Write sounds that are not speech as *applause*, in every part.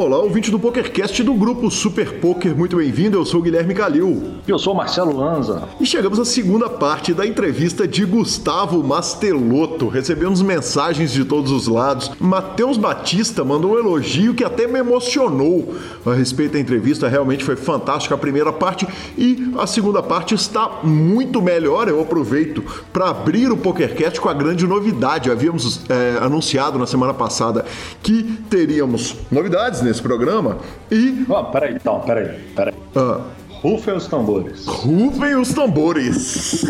Olá, ouvinte do PokerCast do grupo Super Poker, muito bem-vindo. Eu sou o Guilherme Calil. Eu sou o Marcelo Lanza. E chegamos à segunda parte da entrevista de Gustavo Mastelotto. Recebemos mensagens de todos os lados. Matheus Batista mandou um elogio que até me emocionou a respeito da entrevista. Realmente foi fantástica a primeira parte e a segunda parte está muito melhor. Eu aproveito para abrir o PokerCast com a grande novidade. Havíamos é, anunciado na semana passada que teríamos novidades nesse programa e. Oh, peraí, então, peraí, peraí. Ah. Rufem os tambores. Rufem os tambores.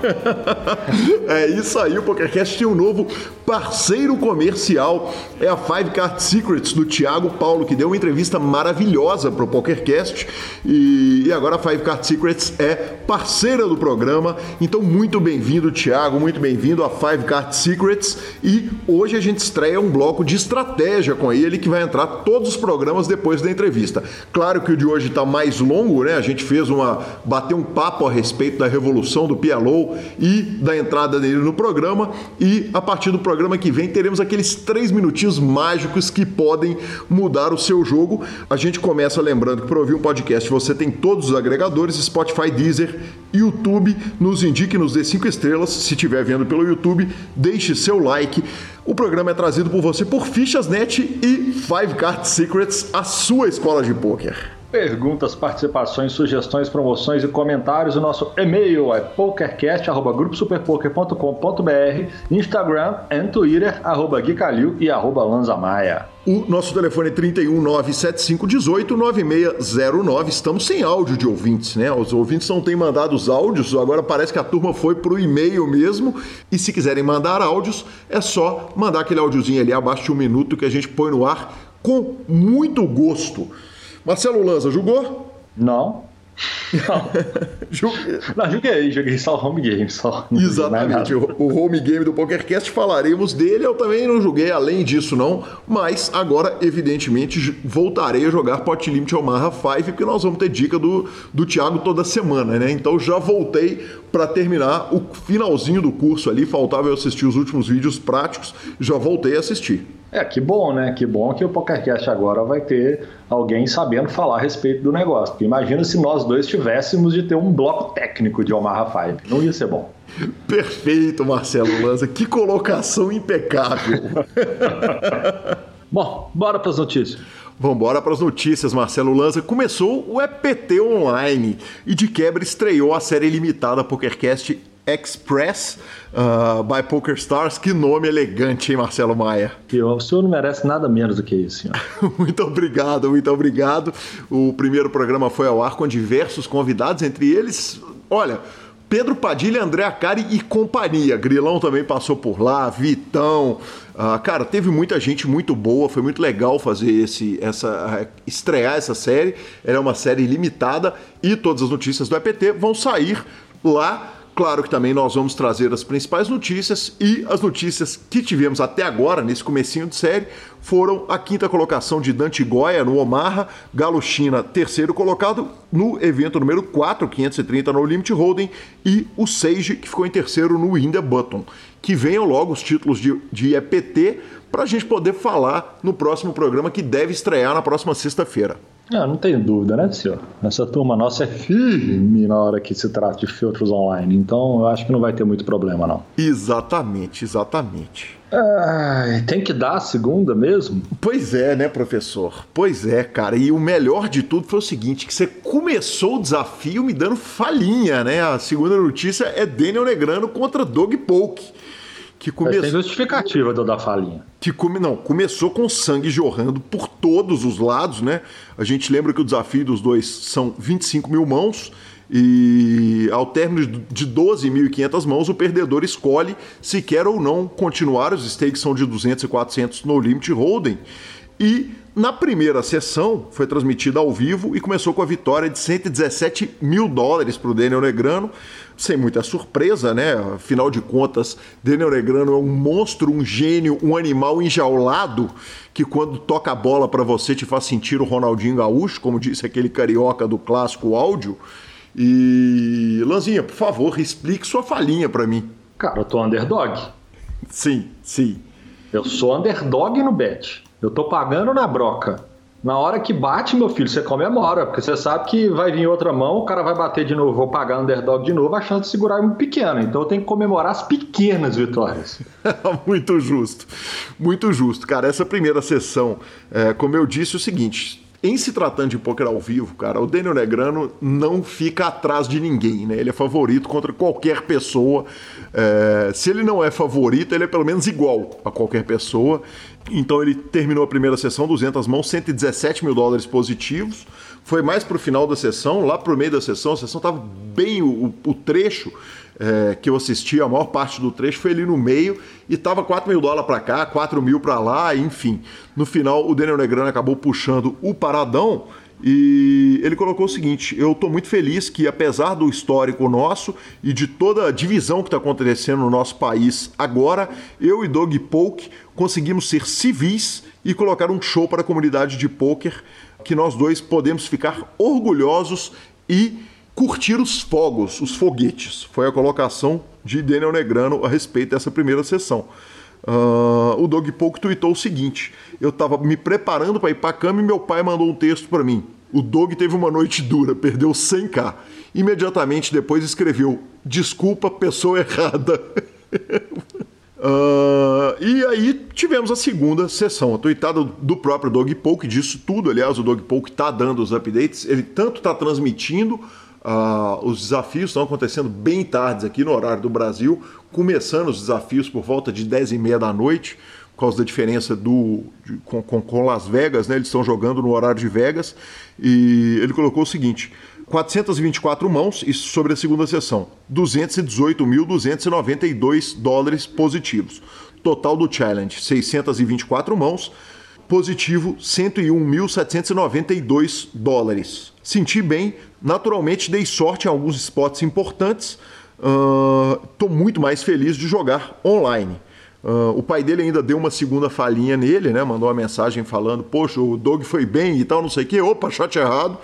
*laughs* é isso aí, o PokerCast tem um novo parceiro comercial. É a Five Card Secrets do Thiago Paulo, que deu uma entrevista maravilhosa para o PokerCast. E, agora a Five Card Secrets é parceira do programa. Então, muito bem-vindo, Thiago, muito bem-vindo a Five Card Secrets. E hoje a gente estreia um bloco de estratégia com ele, que vai entrar todos os programas depois da entrevista. Claro que o de hoje está mais longo, né? A gente fez uma. bateu um papo a respeito da revolução do PLO e da entrada dele no programa. E a partir do programa que vem teremos aqueles três minutinhos mágicos que podem mudar o seu jogo. A gente começa lembrando que para ouvir um podcast você tem todos os agregadores: Spotify, Deezer, YouTube. Nos indique, nos dê cinco estrelas. Se estiver vendo pelo YouTube, deixe seu like. O programa é trazido por você por Fichas.net e Five Card Secrets, a sua escola de poker. Perguntas, participações, sugestões, promoções e comentários. O nosso e-mail é pokercast.gruposuperpoker.com.br, Instagram e Twitter, arroba Guicalil e arroba Lanzamaia. O nosso telefone é 31975189609. Estamos sem áudio de ouvintes, né? Os ouvintes não têm mandado os áudios, agora parece que a turma foi pro e-mail mesmo. E se quiserem mandar áudios, é só mandar aquele áudiozinho ali abaixo de um minuto que a gente põe no ar com muito gosto. Marcelo Lanza, jogou? Não. Não. *laughs* Não, joguei, joguei só o home game. Só. Exatamente, o, o home game do PokerCast falaremos dele. Eu também não joguei além disso, não. Mas agora, evidentemente, voltarei a jogar Pot Limit Omaha 5, porque nós vamos ter dica do, do Thiago toda semana, né? Então já voltei para terminar o finalzinho do curso ali. Faltava eu assistir os últimos vídeos práticos, já voltei a assistir. É, que bom, né? Que bom que o PokerCast agora vai ter alguém sabendo falar a respeito do negócio. Porque imagina se nós dois tivéssemos de ter um bloco técnico de Omaha 5. Não ia ser bom. Perfeito, Marcelo Lanza. Que colocação impecável. *laughs* bom, bora para as notícias. Vamos embora para as notícias, Marcelo Lanza. Começou o EPT Online e de quebra estreou a série limitada PokerCast Express uh, by Poker Stars. Que nome elegante, hein, Marcelo Maia? O senhor não merece nada menos do que isso, senhor. *laughs* muito obrigado, muito obrigado. O primeiro programa foi ao ar com diversos convidados, entre eles, olha, Pedro Padilha, André Acari e companhia. Grilão também passou por lá, Vitão. Uh, cara, teve muita gente muito boa, foi muito legal fazer esse, essa, estrear essa série. Ela é uma série limitada e todas as notícias do EPT vão sair lá Claro que também nós vamos trazer as principais notícias e as notícias que tivemos até agora, nesse comecinho de série, foram a quinta colocação de Dante Goya no Omaha, Galo China terceiro colocado no evento número 4, 530 no Limit Holding, e o Sage, que ficou em terceiro no In The Button. Que venham logo os títulos de, de EPT para a gente poder falar no próximo programa que deve estrear na próxima sexta-feira. Não, não tenho dúvida, né, senhor? Essa turma nossa é firme na hora que se trata de filtros online, então eu acho que não vai ter muito problema, não. Exatamente, exatamente. Ai, tem que dar a segunda mesmo? Pois é, né, professor? Pois é, cara. E o melhor de tudo foi o seguinte: que você começou o desafio me dando falhinha, né? A segunda notícia é Daniel Negrano contra Doug Polk que começou. Tem justificativa do da falinha. Que come... não, começou com sangue jorrando por todos os lados, né? A gente lembra que o desafio dos dois são 25 mil mãos. E ao término de 12.500 mãos, o perdedor escolhe se quer ou não continuar. Os stakes são de 200 e 400 no Limit Hold'em. E na primeira sessão foi transmitida ao vivo e começou com a vitória de 117 mil dólares para o Daniel Negrano sem muita surpresa, né? Afinal de contas, Daniel Negrano é um monstro, um gênio, um animal enjaulado que quando toca a bola para você te faz sentir o Ronaldinho Gaúcho, como disse aquele carioca do clássico áudio. E Lanzinha, por favor, explique sua falinha para mim. Cara, eu tô underdog. Sim, sim. Eu sou underdog no bet. Eu tô pagando na broca. Na hora que bate, meu filho, você comemora, porque você sabe que vai vir outra mão, o cara vai bater de novo, vou pagar underdog de novo, a chance de segurar é muito pequena. Então eu tenho que comemorar as pequenas vitórias. *laughs* muito justo, muito justo. Cara, essa primeira sessão, é, como eu disse, é o seguinte: em se tratando de poker ao vivo, cara, o Daniel Negrano não fica atrás de ninguém, né? Ele é favorito contra qualquer pessoa. É, se ele não é favorito, ele é pelo menos igual a qualquer pessoa. Então ele terminou a primeira sessão, 200 mãos, 117 mil dólares positivos. Foi mais para o final da sessão, lá para o meio da sessão, a sessão estava bem o, o trecho é, que eu assisti, a maior parte do trecho foi ali no meio e tava 4 mil dólares para cá, 4 mil para lá, enfim. No final, o Daniel Negrano acabou puxando o paradão e ele colocou o seguinte: eu estou muito feliz que, apesar do histórico nosso e de toda a divisão que está acontecendo no nosso país agora, eu e Doug Polk conseguimos ser civis e colocar um show para a comunidade de poker que nós dois podemos ficar orgulhosos e curtir os fogos, os foguetes. Foi a colocação de Daniel Negrano a respeito dessa primeira sessão. Uh, o Doug Polk tweetou o seguinte: Eu estava me preparando para ir para a cama e meu pai mandou um texto para mim. O Doug teve uma noite dura, perdeu 100k. Imediatamente depois escreveu: Desculpa, pessoa errada. *laughs* Uh, e aí tivemos a segunda sessão, a tweetada do próprio Doug Polk, disso tudo, aliás, o Doug Polk está dando os updates, ele tanto está transmitindo Uh, os desafios estão acontecendo bem tarde aqui no horário do Brasil, começando os desafios por volta de 10 e meia da noite, por causa da diferença do, de, com, com, com, Las Vegas, né? eles estão jogando no horário de Vegas, e ele colocou o seguinte: 424 mãos, isso sobre a segunda sessão, 218.292 dólares positivos. Total do challenge: 624 mãos, positivo 101.792 dólares. Senti bem, naturalmente dei sorte em alguns spots importantes. Estou uh, muito mais feliz de jogar online. Uh, o pai dele ainda deu uma segunda falhinha nele, né? Mandou uma mensagem falando: Poxa, o Doug foi bem e tal, não sei o quê. Opa, shot errado.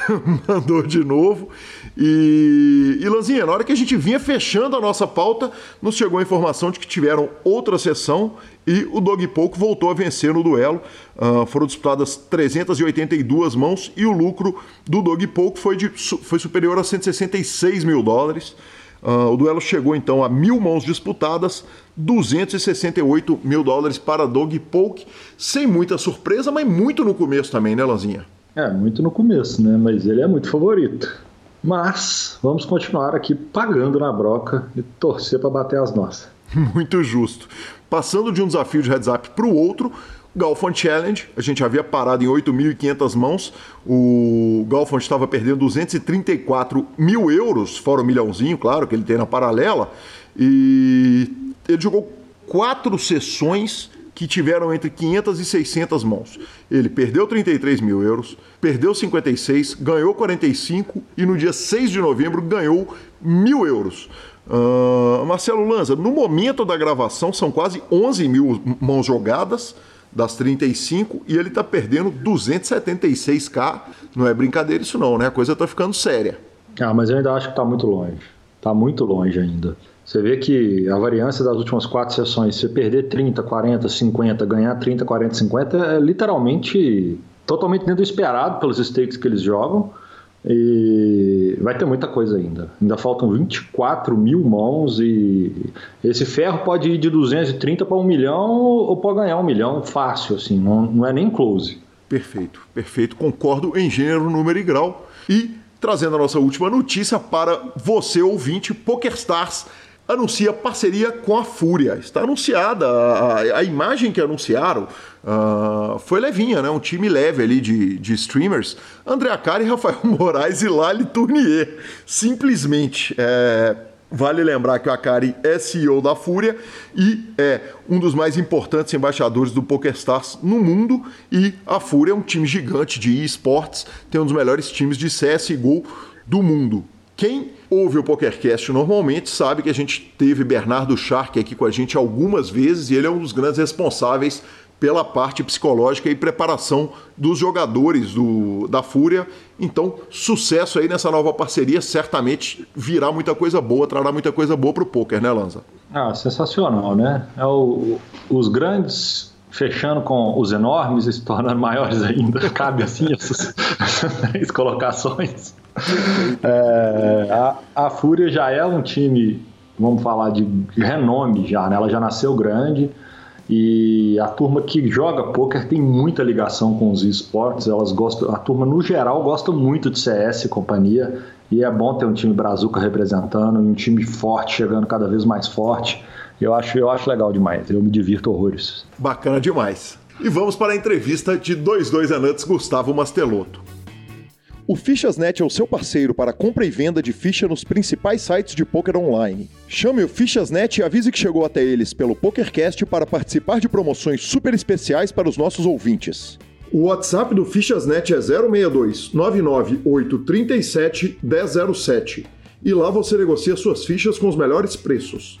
*laughs* Mandou de novo. E, e Lanzinha, na hora que a gente vinha fechando a nossa pauta, nos chegou a informação de que tiveram outra sessão e o Dog Pouco voltou a vencer no duelo. Uh, foram disputadas 382 mãos e o lucro do Dog Pouco foi, de, foi superior a 166 mil dólares. Uh, o duelo chegou então a mil mãos disputadas, 268 mil dólares para Dog Polk, sem muita surpresa, mas muito no começo também, né, Lanzinha? É, muito no começo, né? Mas ele é muito favorito. Mas vamos continuar aqui pagando na broca e torcer para bater as nossas. *laughs* Muito justo. Passando de um desafio de heads up para o outro, Galfond Challenge, a gente havia parado em 8.500 mãos, o Galfond estava perdendo 234 mil euros, fora o milhãozinho, claro, que ele tem na paralela, e ele jogou quatro sessões que tiveram entre 500 e 600 mãos. Ele perdeu 33 mil euros, perdeu 56, ganhou 45 e no dia 6 de novembro ganhou mil euros. Uh, Marcelo Lanza, no momento da gravação são quase 11 mil mãos jogadas das 35 e ele está perdendo 276k. Não é brincadeira isso não, né? A coisa está ficando séria. Ah, mas eu ainda acho que está muito longe. Está muito longe ainda. Você vê que a variância das últimas quatro sessões, se perder 30, 40, 50, ganhar 30, 40, 50, é literalmente totalmente dentro do esperado pelos stakes que eles jogam. E vai ter muita coisa ainda. Ainda faltam 24 mil mãos e esse ferro pode ir de 230 para um milhão ou pode ganhar um milhão fácil, assim, não, não é nem close. Perfeito, perfeito. Concordo em gênero, número e grau. E trazendo a nossa última notícia para você, ouvinte, PokerStars anuncia parceria com a Fúria. Está anunciada, a, a imagem que anunciaram uh, foi levinha, né? Um time leve ali de, de streamers. André Acari, *laughs* Rafael Moraes e Lali Tournier. Simplesmente. É, vale lembrar que o Akari é CEO da Fúria e é um dos mais importantes embaixadores do PokerStars no mundo. E a Fúria é um time gigante de esportes, tem um dos melhores times de CSGO do mundo. Quem ouve o PokerCast normalmente sabe que a gente teve Bernardo Shark aqui com a gente algumas vezes e ele é um dos grandes responsáveis pela parte psicológica e preparação dos jogadores do, da Fúria. Então, sucesso aí nessa nova parceria. Certamente virá muita coisa boa, trará muita coisa boa para o poker, né, Lanza? Ah, sensacional, né? É o, os grandes fechando com os enormes e se tornando *laughs* maiores ainda. Cabe assim essas, essas *laughs* três colocações. É, a, a Fúria já é um time, vamos falar de, renome já, né? Ela já nasceu grande e a turma que joga poker tem muita ligação com os esportes. Elas gostam, a turma no geral gosta muito de CS e companhia. E é bom ter um time brazuca representando, um time forte chegando cada vez mais forte. Eu acho, eu acho legal demais, eu me divirto horrores. Bacana demais. E vamos para a entrevista de 22 anos Gustavo Mastelotto. O Fichasnet é o seu parceiro para compra e venda de ficha nos principais sites de poker online. Chame o Fichasnet e avise que chegou até eles pelo PokerCast para participar de promoções super especiais para os nossos ouvintes. O WhatsApp do Fichasnet é 062 99837 1007 e lá você negocia suas fichas com os melhores preços.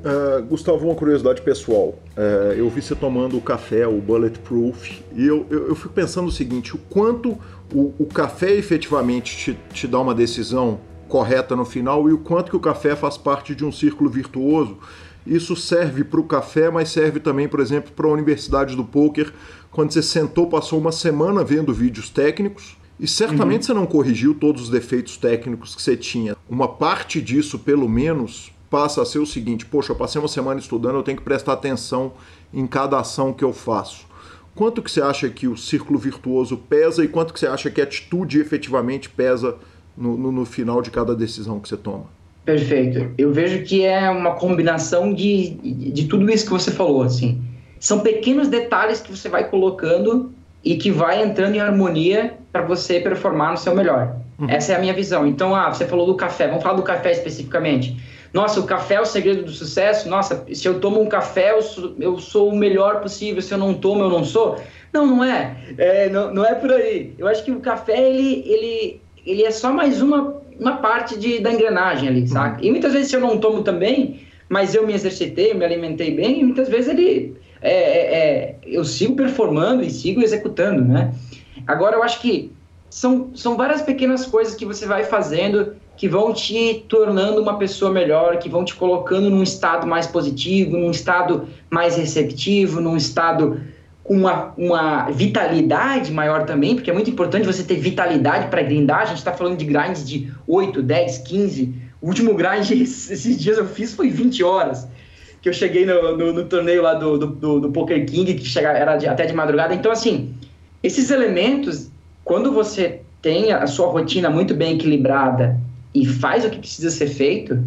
Uh, Gustavo, uma curiosidade pessoal. Uh, eu vi você tomando o café, o Bulletproof, e eu, eu, eu fico pensando o seguinte: o quanto o, o café efetivamente te, te dá uma decisão correta no final e o quanto que o café faz parte de um círculo virtuoso. Isso serve para o café, mas serve também, por exemplo, para a Universidade do Poker, quando você sentou, passou uma semana vendo vídeos técnicos, e certamente uhum. você não corrigiu todos os defeitos técnicos que você tinha. Uma parte disso, pelo menos, passa a ser o seguinte: poxa, eu passei uma semana estudando, eu tenho que prestar atenção em cada ação que eu faço. Quanto que você acha que o círculo virtuoso pesa e quanto que você acha que a atitude efetivamente pesa no, no, no final de cada decisão que você toma. Perfeito. Eu vejo que é uma combinação de, de tudo isso que você falou, assim. São pequenos detalhes que você vai colocando e que vai entrando em harmonia para você performar no seu melhor. Uhum. Essa é a minha visão. Então, ah, você falou do café. Vamos falar do café especificamente. Nossa, o café é o segredo do sucesso. Nossa, se eu tomo um café, eu sou, eu sou o melhor possível. Se eu não tomo, eu não sou. Não, não é. é não, não é por aí. Eu acho que o café, ele, ele ele é só mais uma, uma parte de, da engrenagem ali, saca? Uhum. E muitas vezes eu não tomo também, mas eu me exercitei, me alimentei bem, e muitas vezes ele é, é, é, eu sigo performando e sigo executando, né? Agora eu acho que são, são várias pequenas coisas que você vai fazendo que vão te tornando uma pessoa melhor, que vão te colocando num estado mais positivo, num estado mais receptivo, num estado uma, uma vitalidade maior também, porque é muito importante você ter vitalidade para grindar. A gente está falando de grinds de 8, 10, 15. O último grind *laughs* esses dias eu fiz foi 20 horas. Que eu cheguei no, no, no torneio lá do, do, do, Poker King, que chega, era de, até de madrugada. Então, assim, esses elementos, quando você tem a sua rotina muito bem equilibrada e faz o que precisa ser feito,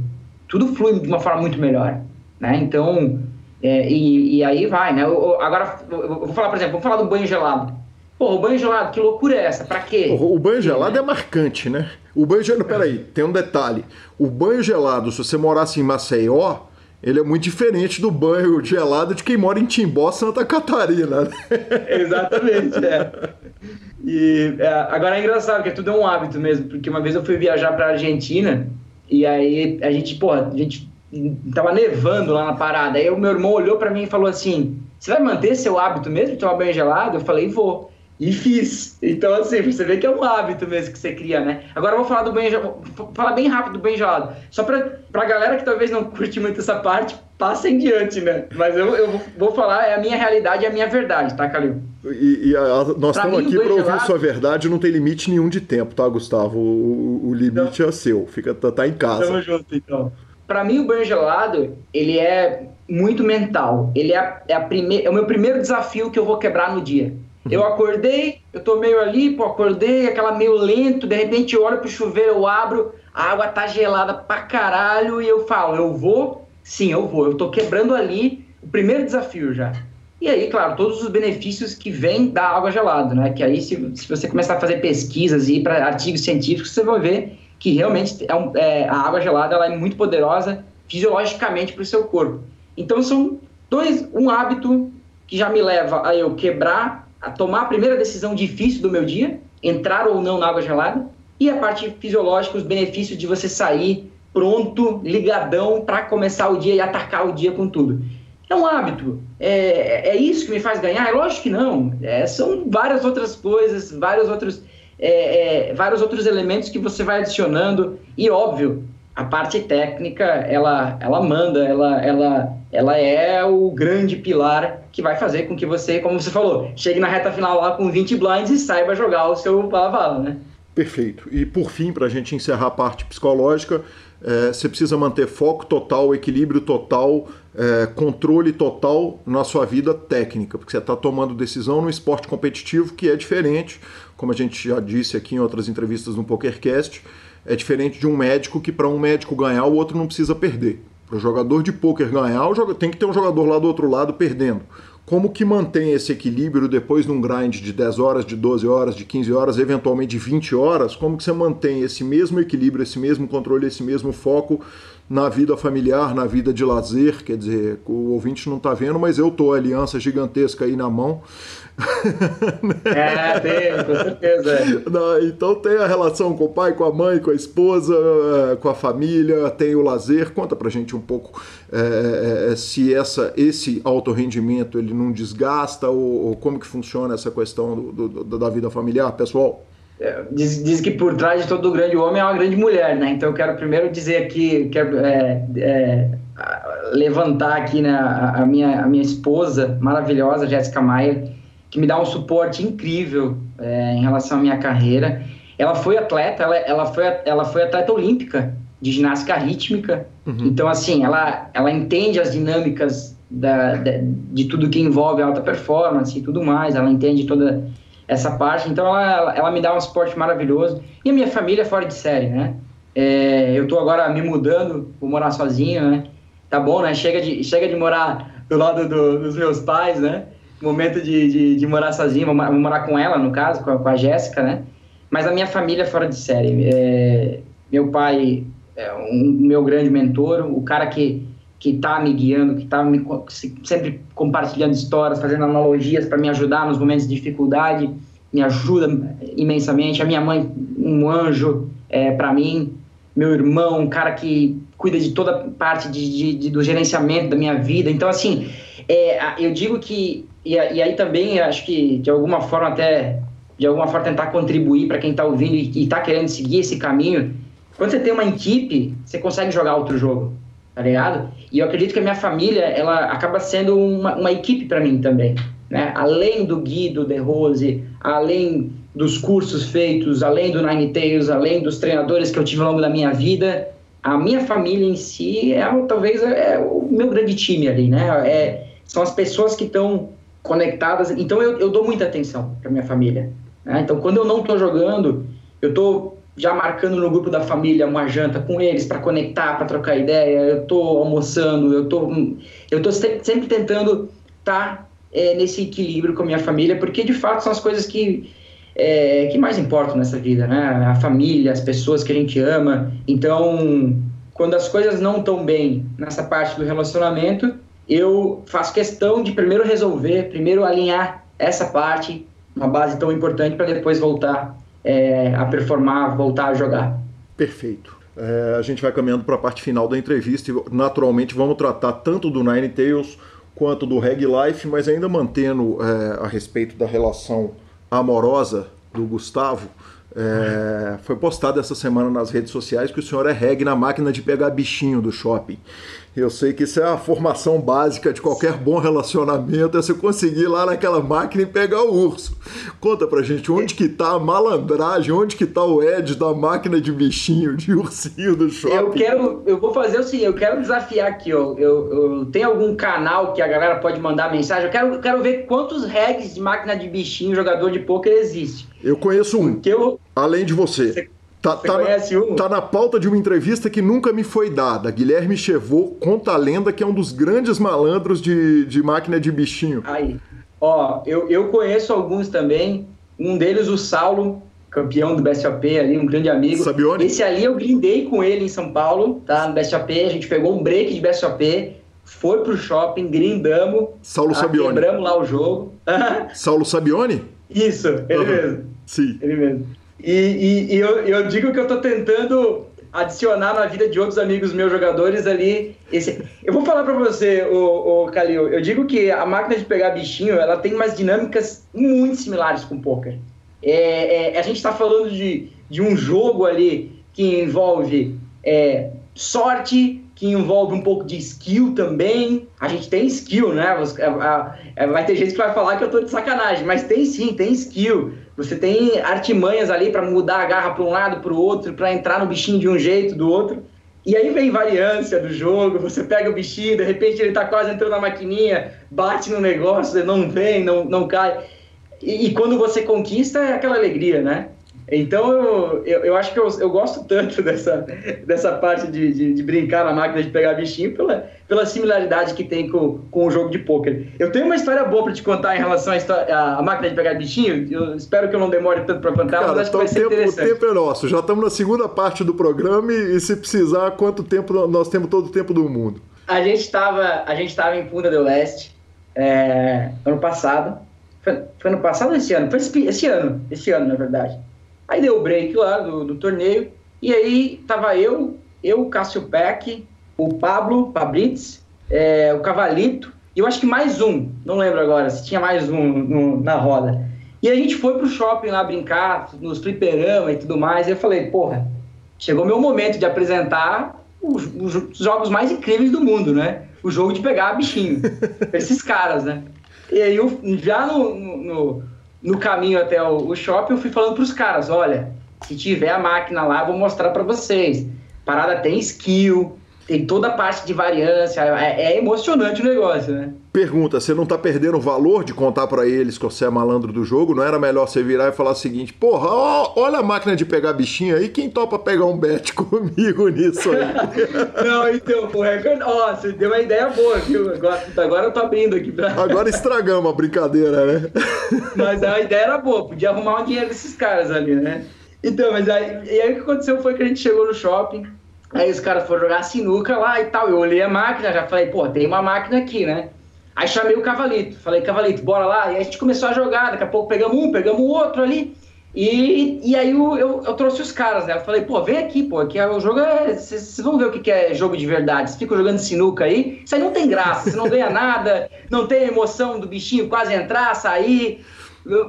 tudo flui de uma forma muito melhor. Né? Então, é, e, e, aí vai, né? Eu, agora, eu vou falar, por exemplo, vou falar do banho gelado. Pô, o banho gelado, que loucura é essa? Pra quê? O, o banho gelado é marcante, né? O banho gelado, peraí, tem um detalhe. O banho gelado, se você morasse em Maceió, ele é muito diferente do banho gelado de quem mora em Timbó, Santa Catarina. *laughs* Exatamente, é. E é, agora é engraçado, que tudo é um hábito mesmo, porque uma vez eu fui viajar pra Argentina e aí a gente, pô, a gente tava nevando lá na parada. Aí o meu irmão olhou para mim e falou assim: Você vai manter seu hábito mesmo de tomar banho gelado? Eu falei: Vou. E fiz. Então, assim, você vê que é um hábito mesmo que você cria, né? Agora eu vou falar do banho gelado. Vou falar bem rápido do banho gelado. Só pra, pra galera que talvez não curte muito essa parte, passa em diante, né? Mas eu, eu vou falar, é a minha realidade, é a minha verdade, tá, Calil? E, e a, nós pra estamos mim, aqui para ouvir gelado... sua verdade, não tem limite nenhum de tempo, tá, Gustavo? O, o limite então, é seu, fica, tá, tá em casa. Tamo junto, então para mim o banho gelado ele é muito mental. Ele é, é, a prime... é o meu primeiro desafio que eu vou quebrar no dia. Eu uhum. acordei, eu tô meio ali, pô, acordei, aquela meio lento, de repente eu olho pro chuveiro, eu abro, a água tá gelada pra caralho e eu falo, eu vou? Sim, eu vou. Eu tô quebrando ali o primeiro desafio já. E aí, claro, todos os benefícios que vêm da água gelada, né? Que aí, se, se você começar a fazer pesquisas e ir para artigos científicos, você vai ver que realmente é, um, é a água gelada ela é muito poderosa fisiologicamente para o seu corpo. Então são dois, um hábito que já me leva a eu quebrar a tomar a primeira decisão difícil do meu dia, entrar ou não na água gelada, e a parte fisiológica, os benefícios de você sair pronto, ligadão para começar o dia e atacar o dia com tudo. É um hábito. É, é isso que me faz ganhar? É lógico que não. É, são várias outras coisas, vários outros, é, é, vários outros elementos que você vai adicionando. E óbvio, a parte técnica, ela, ela manda, ela, ela, ela é o grande pilar que vai fazer com que você, como você falou, chegue na reta final lá com 20 blinds e saiba jogar o seu bala né? Perfeito. E por fim, para a gente encerrar a parte psicológica, é, você precisa manter foco total, equilíbrio total, é, controle total na sua vida técnica, porque você está tomando decisão no esporte competitivo que é diferente, como a gente já disse aqui em outras entrevistas no PokerCast, é diferente de um médico que para um médico ganhar o outro não precisa perder. Para o jogador de pôquer ganhar, tem que ter um jogador lá do outro lado perdendo. Como que mantém esse equilíbrio depois num grind de 10 horas, de 12 horas, de 15 horas, eventualmente de 20 horas? Como que você mantém esse mesmo equilíbrio, esse mesmo controle, esse mesmo foco na vida familiar, na vida de lazer? Quer dizer, o ouvinte não está vendo, mas eu tô aliança gigantesca aí na mão. *laughs* É, tem, com certeza. Então tem a relação com o pai, com a mãe, com a esposa, eh, com a família, tem o lazer. Conta pra gente um pouco é, é, se essa, esse alto rendimento ele não desgasta ou, ou como que funciona essa questão do, do, da vida familiar, pessoal? Diz, diz, que por trás de todo grande homem é uma grande mulher, né? Então eu quero primeiro dizer aqui, quero é, é, levantar aqui né, a, a, minha, a minha esposa maravilhosa, Jéssica Maier, que me dá um suporte incrível é, em relação à minha carreira. Ela foi atleta, ela, ela, foi, ela foi atleta olímpica de ginástica rítmica. Uhum. Então, assim, ela, ela entende as dinâmicas da, da, de tudo que envolve alta performance e tudo mais. Ela entende toda essa parte. Então, ela, ela me dá um suporte maravilhoso. E a minha família é fora de série, né? É, eu tô agora me mudando, vou morar sozinho, né? Tá bom, né? Chega de, chega de morar do lado do, dos meus pais, né? Momento de, de, de, morar sozinho, vou, vou, morar com ela, no caso, com a, com a Jéssica, né? Mas a minha família é fora de série. É, meu pai é um meu grande mentor, o cara que que está me guiando, que está sempre compartilhando histórias, fazendo analogias para me ajudar nos momentos de dificuldade, me ajuda imensamente. A minha mãe, um anjo é, para mim. Meu irmão, um cara que cuida de toda parte de, de, de, do gerenciamento da minha vida. Então, assim, é, eu digo que e, e aí também acho que de alguma forma até de alguma forma tentar contribuir para quem está ouvindo e está querendo seguir esse caminho. Quando você tem uma equipe, você consegue jogar outro jogo, tá ligado? E eu acredito que a minha família, ela acaba sendo uma, uma equipe para mim também, né? Além do Gui, do The Rose, além dos cursos feitos, além do Nine Tails, além dos treinadores que eu tive ao longo da minha vida, a minha família em si é talvez é o meu grande time ali, né? É, são as pessoas que estão conectadas. Então eu, eu dou muita atenção para minha família. Né? Então quando eu não estou jogando, eu estou já marcando no grupo da família uma janta com eles para conectar, para trocar ideia. Eu estou almoçando, eu tô, eu tô sempre tentando estar tá, é, nesse equilíbrio com a minha família, porque de fato são as coisas que é, que mais importam nessa vida, né? A família, as pessoas que a gente ama. Então, quando as coisas não estão bem nessa parte do relacionamento, eu faço questão de primeiro resolver, primeiro alinhar essa parte, uma base tão importante, para depois voltar é, a performar, voltar a jogar. Perfeito. É, a gente vai caminhando para a parte final da entrevista e, naturalmente, vamos tratar tanto do Nine Tails quanto do Reg Life, mas ainda mantendo é, a respeito da relação amorosa do Gustavo. É, foi postado essa semana nas redes sociais que o senhor é reg na máquina de pegar bichinho do shopping. Eu sei que isso é a formação básica de qualquer bom relacionamento, é você conseguir ir lá naquela máquina e pegar o urso. Conta pra gente onde que tá a malandragem, onde que tá o Ed da máquina de bichinho, de ursinho do shopping. Eu quero, eu vou fazer o seguinte, eu quero desafiar aqui, ó. Eu, eu tenho algum canal que a galera pode mandar mensagem, eu quero, quero ver quantos regs de máquina de bichinho jogador de poker existe. Eu conheço um, eu, além de você. você Tá, tá, na, tá, na, pauta de uma entrevista que nunca me foi dada. Guilherme Chevô conta a lenda que é um dos grandes malandros de, de máquina de bichinho. Aí, ó, eu, eu conheço alguns também. Um deles, o Saulo, campeão do BSOP ali, um grande amigo. Sabione? Esse ali eu grindei com ele em São Paulo, tá? No BSOP, a gente pegou um break de BSOP. foi pro shopping, grindamos. Saulo ah, Sabione. Quebramos lá o jogo. *laughs* Saulo Sabione? Isso, ele uhum. mesmo. Sim. Ele mesmo. E, e, e eu, eu, digo que eu tô tentando adicionar na vida de outros amigos meus jogadores ali. Esse... Eu vou falar para você, o, o Calil, eu digo que a máquina de pegar bichinho, ela tem umas dinâmicas muito similares com o poker. É, é, a gente está falando de, de um jogo ali que envolve é, sorte, que envolve um pouco de skill também. A gente tem skill, né? Vai ter gente que vai falar que eu tô de sacanagem, mas tem sim, tem skill. Você tem artimanhas ali para mudar a garra para um lado, para o outro, para entrar no bichinho de um jeito, do outro. E aí vem variância do jogo, você pega o bichinho, de repente ele tá quase entrando na maquininha, bate no negócio, não vem, não, não cai. E, e quando você conquista, é aquela alegria, né? Então, eu, eu, eu, acho que eu, eu gosto tanto *laughs* dessa, dessa parte de, de, de, brincar na máquina de pegar bichinho pela, pela similaridade que tem com, com o jogo de pôquer. Eu tenho uma história boa para te contar em relação à, história, à, máquina de pegar bichinho. Eu espero que eu não demore tanto para contar, Cara, mas acho que vai ser interessante. O tempo é nosso. Já estamos na segunda parte do programa e, e, se precisar, quanto tempo nós temos todo o tempo do mundo. A gente estava em Punta do Leste é, ano passado. Foi, foi ano passado ou esse ano? Foi esse, esse ano. Esse ano, na verdade. Aí deu o break lá do, do torneio, e aí tava eu, eu, o Cássio Peck, o Pablo Pabritz, é, o Cavalito, e eu acho que mais um, não lembro agora se tinha mais um no, na roda. E a gente foi pro shopping lá brincar, nos fliperama e tudo mais, e eu falei, porra, chegou meu momento de apresentar os, os jogos mais incríveis do mundo, né? O jogo de pegar bichinho, *laughs* esses caras, né? E aí eu, já no, no, no caminho até o, o shopping, eu fui falando para os caras: olha, se tiver a máquina lá, vou mostrar para vocês. Parada tem skill, tem toda a parte de variância, é, é, emocionante o negócio, né? Pergunta, você não tá perdendo o valor de contar para eles que você é malandro do jogo? Não era melhor você virar e falar o seguinte, porra, ó, olha a máquina de pegar bichinho aí, quem topa pegar um bet *laughs* comigo nisso aí? *laughs* não, então, porra, é ó, você deu uma ideia boa, viu? Agora, agora eu tô abrindo aqui pra... Agora estragamos a brincadeira, né? *laughs* mas a ideia era boa, podia arrumar um dinheiro desses caras ali, né? Então, mas aí, e aí o que aconteceu foi que a gente chegou no shopping, Aí os caras foram jogar sinuca lá e tal. Eu olhei a máquina, já falei, pô, tem uma máquina aqui, né? Aí chamei o Cavalito, falei, Cavalito, bora lá. E a gente começou a jogar, daqui a pouco pegamos um, pegamos o outro ali. E, e aí eu, eu, eu, trouxe os caras, né? Eu falei, pô, vem aqui, pô, aqui é, o jogo é. Vocês vão ver o que é jogo de verdade. Vocês ficam jogando sinuca aí, isso aí não tem graça, você não ganha nada, não tem emoção do bichinho quase entrar, sair.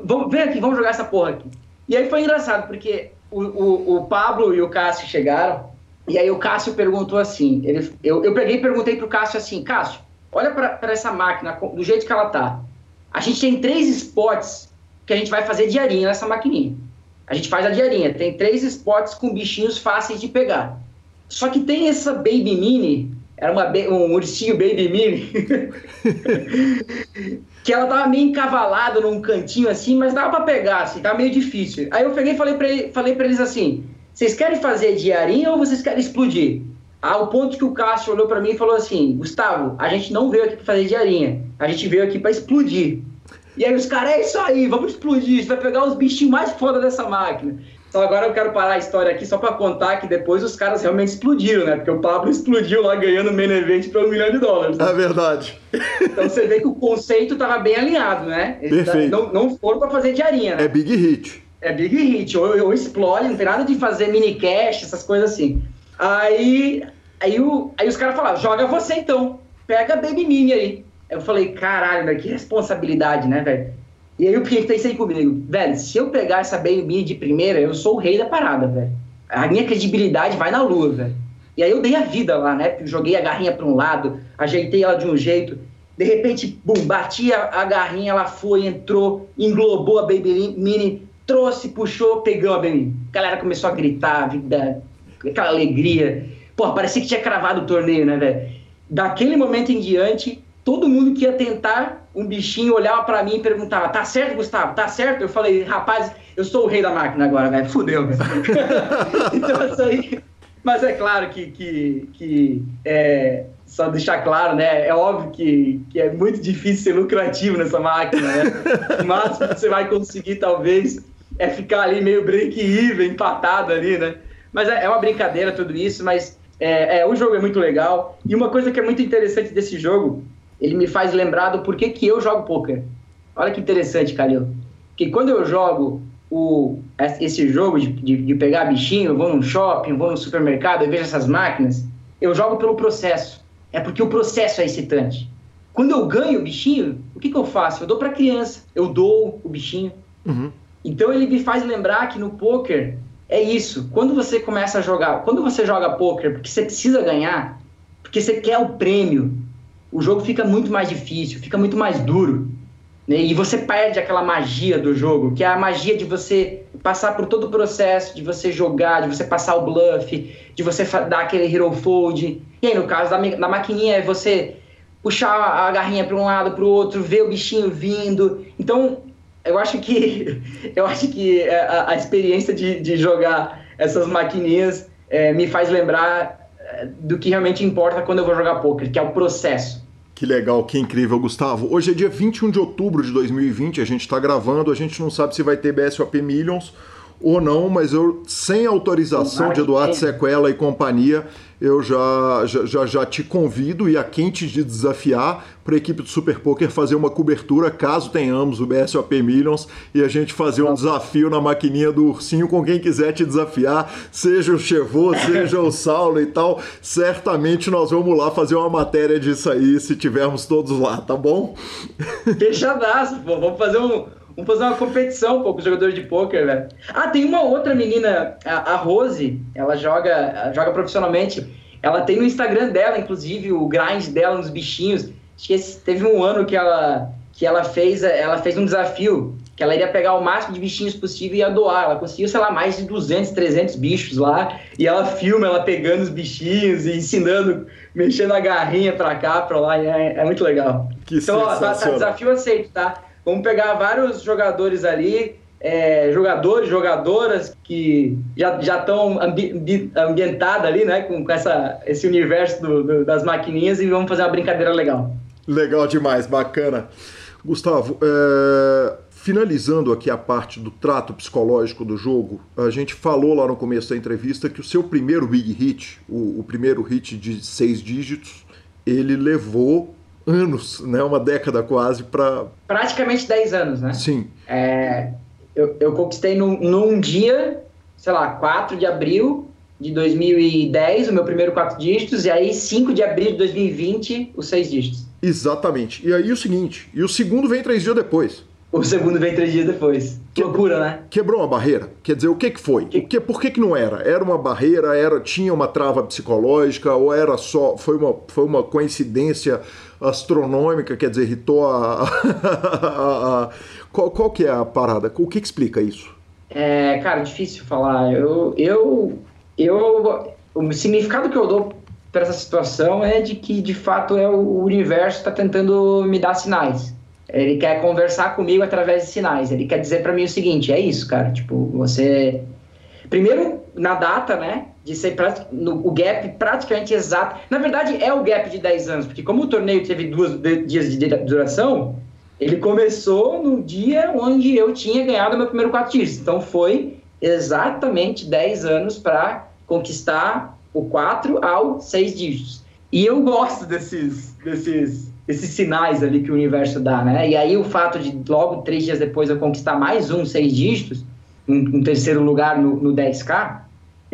Vamos, vem aqui, vamos jogar essa porra aqui. E aí foi engraçado, porque o, o, o Pablo e o Cássio chegaram. E aí o Cássio perguntou assim, ele, eu, eu peguei e perguntei pro Cássio assim, Cássio, olha para essa máquina do jeito que ela tá. A gente tem três spots que a gente vai fazer diarinha nessa maquininha. A gente faz a diarinha, tem três spots com bichinhos fáceis de pegar. Só que tem essa Baby Mini, era uma, um ursinho Baby Mini, *laughs* que ela tava meio encavalada num cantinho assim, mas dava para pegar, assim, tava meio difícil. Aí eu peguei e falei para falei eles assim, vocês querem fazer diarinha ou vocês querem explodir? Ao ponto que o Cássio olhou para mim e falou assim: Gustavo, a gente não veio aqui para fazer diarinha, a gente veio aqui para explodir. E aí os caras, é isso aí, vamos explodir, a gente vai pegar os bichinhos mais foda dessa máquina. Então agora eu quero parar a história aqui só para contar que depois os caras realmente explodiram, né? Porque o Pablo explodiu lá ganhando o main event para um milhão de dólares. Né? É verdade. Então você vê que o conceito tava bem alinhado, né? Eles Perfeito. Não, não foram para fazer diarinha, né? É big hit é big hit, ou, ou explode, não tem nada de fazer mini cash, essas coisas assim. Aí, aí, o, aí os caras falaram, joga você então, pega a Baby Mini aí. Eu falei, caralho, velho, que responsabilidade, né, velho? E aí o Pierre pensei comigo, velho, se eu pegar essa Baby Mini de primeira, eu sou o rei da parada, velho. A minha credibilidade vai na lua, velho. E aí eu dei a vida lá, né? Joguei a garrinha para um lado, ajeitei ela de um jeito. De repente, bum, bati a, a garrinha, ela foi, entrou, englobou a Baby Mini, trouxe, puxou, pegou a BM. A galera começou a gritar, vida, aquela alegria. Pô, parecia que tinha cravado o torneio, né, velho? Daquele momento em diante, todo mundo que ia tentar um bichinho olhava para mim e perguntava: tá certo, Gustavo? Tá certo? Eu falei: rapaz, eu sou o rei da máquina agora, velho. Fudeu, velho. *laughs* então, isso aí. Mas é claro que, que, que é, só deixar claro, né? É óbvio que, que é muito difícil ser lucrativo nessa máquina, né? O máximo que você vai conseguir, talvez, é ficar ali meio break-even, empatado ali, né? Mas é, é, uma brincadeira tudo isso, mas É, é, o jogo é muito legal. E uma coisa que é muito interessante desse jogo, ele me faz lembrar do porquê que eu jogo poker. Olha que interessante, Calil. Que quando eu jogo o, esse jogo de, de, de, pegar bichinho, eu vou num shopping, vou no supermercado, eu vejo essas máquinas, eu jogo pelo processo. É porque o processo é excitante. Quando eu ganho o bichinho, o que, que eu faço? Eu dou para criança, eu dou o bichinho. Uhum. Então ele me faz lembrar que no poker é isso. Quando você começa a jogar, quando você joga poker porque você precisa ganhar, porque você quer o prêmio, o jogo fica muito mais difícil, fica muito mais duro. Né? E você perde aquela magia do jogo, que é a magia de você passar por todo o processo, de você jogar, de você passar o bluff, de você dar aquele hero fold. E aí, no caso da, da maquininha, é você puxar a garrinha para um lado, para o outro, ver o bichinho vindo. Então, eu acho que *laughs* eu acho que é, a, a experiência de, de, jogar essas maquininhas é, me faz lembrar é, do que realmente importa quando eu vou jogar poker, que é o processo. Que legal, que incrível, Gustavo. Hoje é dia 21 de outubro de 2020, a gente está gravando, a gente não sabe se vai ter BSOP Millions ou não, mas eu, sem autorização de Eduardo Sequela e companhia, eu já, já, já te convido e a quem te desafiar para a equipe do Super Poker fazer uma cobertura caso tenhamos o BSOP Millions e a gente fazer um desafio na maquininha do Ursinho com quem quiser te desafiar, seja o Chevô, seja o Saulo e tal. Certamente nós vamos lá fazer uma matéria disso aí se tivermos todos lá, tá bom? Fechadaço, pô. Vamos fazer um Vamos fazer uma competição, pô, com os jogadores de pôquer, velho. Ah, tem uma outra menina, a, Rose, ela joga, joga profissionalmente. Ela tem no Instagram dela, inclusive, o grind dela nos bichinhos. Acho que esse, teve um ano que ela, que ela fez, ela fez um desafio, que ela iria pegar o máximo de bichinhos possível e ia doar. Ela conseguiu, sei lá, mais de 200, 300 bichos lá. E ela filma ela pegando os bichinhos e ensinando, mexendo a garrinha pra cá, pra lá. É, é muito legal. Que então, ó, tá, tá, desafio aceito, tá? Vamos pegar vários jogadores ali, é, jogadores, jogadoras que já estão ambi ambientados ali, né, com, com, essa, esse universo do, do, das maquininhas e vamos fazer uma brincadeira legal. Legal demais, bacana. Gustavo, é, finalizando aqui a parte do trato psicológico do jogo, a gente falou lá no começo da entrevista que o seu primeiro big hit, o, o primeiro hit de seis dígitos, ele levou anos, né? Uma década quase para praticamente 10 anos, né? Sim. É, eu, eu conquistei num, num dia, sei lá, 4 de abril de 2010, o meu primeiro quatro dígitos, e aí 5 de abril de 2020, os seis dígitos. Exatamente. E aí o seguinte, e o segundo vem três dias depois. O segundo vem três dias depois. Que loucura, né? Quebrou uma barreira. Quer dizer, o que, que foi? Que... O que, por que, que não era? Era uma barreira, era tinha uma trava psicológica, ou era só. Foi uma, foi uma coincidência astronômica, quer dizer, irritou a. qual, qual, que é a parada? O que, que explica isso? É, cara, difícil falar. Eu, eu, eu, o significado que eu dou para essa situação é de que, de fato, é o universo está tentando me dar sinais. Ele quer conversar comigo através de sinais. Ele quer dizer para mim o seguinte: é isso, cara. Tipo, você. Primeiro, na data, né? De ser no, o gap praticamente exato. Na verdade, é o gap de 10 anos, porque como o torneio teve duas dias de duração, ele começou no dia onde eu tinha ganhado meu primeiro 4 dias. Então foi exatamente 10 anos para conquistar o 4 ao 6 dígitos. E eu gosto desses, desses esses sinais ali que o universo dá, né? E aí o fato de logo três dias depois eu conquistar mais um seis dígitos, um, um terceiro lugar no, no 10K,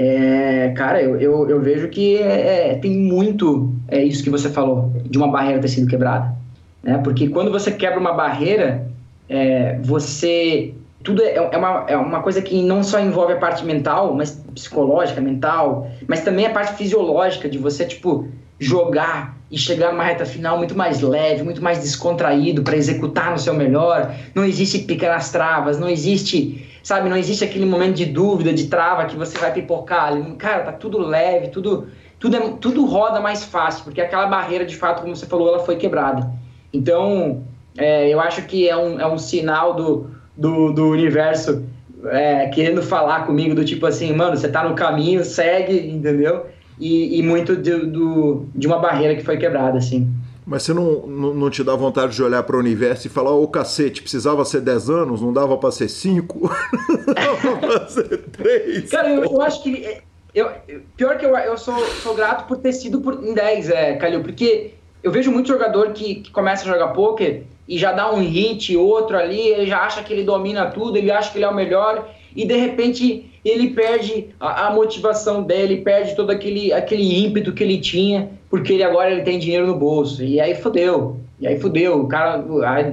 é, cara, eu, eu, eu, vejo que é, é, tem muito é isso que você falou, de uma barreira ter sido quebrada. Né? Porque quando você quebra uma barreira, é, você. Tudo é, é, uma, é uma coisa que não só envolve a parte mental, mas psicológica, mental, mas também a parte fisiológica de você, tipo, jogar e chegar numa reta final muito mais leve, muito mais descontraído para executar no seu melhor. Não existe pequenas travas, não existe, sabe, não existe aquele momento de dúvida, de trava que você vai pipocar ali. Cara, tá tudo leve, tudo tudo é, tudo roda mais fácil, porque aquela barreira, de fato, como você falou, ela foi quebrada. Então, é, eu acho que é um, é um sinal do, do, do universo é, querendo falar comigo, do tipo assim, mano, você tá no caminho, segue, entendeu? E, e muito de, do, de uma barreira que foi quebrada, assim. Mas você não, não, não, te dá vontade de olhar para o universo e falar, ô oh, cacete, precisava ser 10 anos, não dava para ser 5? *laughs* dava para ser 3? Cara, eu, eu, acho que eu, pior que eu, eu sou, sou grato por ter sido por, em 10, é, Calil, porque eu vejo muito jogador que, que começa a jogar poker e já dá um hit, outro ali, ele já acha que ele domina tudo, ele acha que ele é o melhor, e de repente ele perde a, a motivação dele, perde todo aquele, aquele ímpeto que ele tinha, porque ele agora ele tem dinheiro no bolso. E aí fodeu. E aí fodeu. O cara.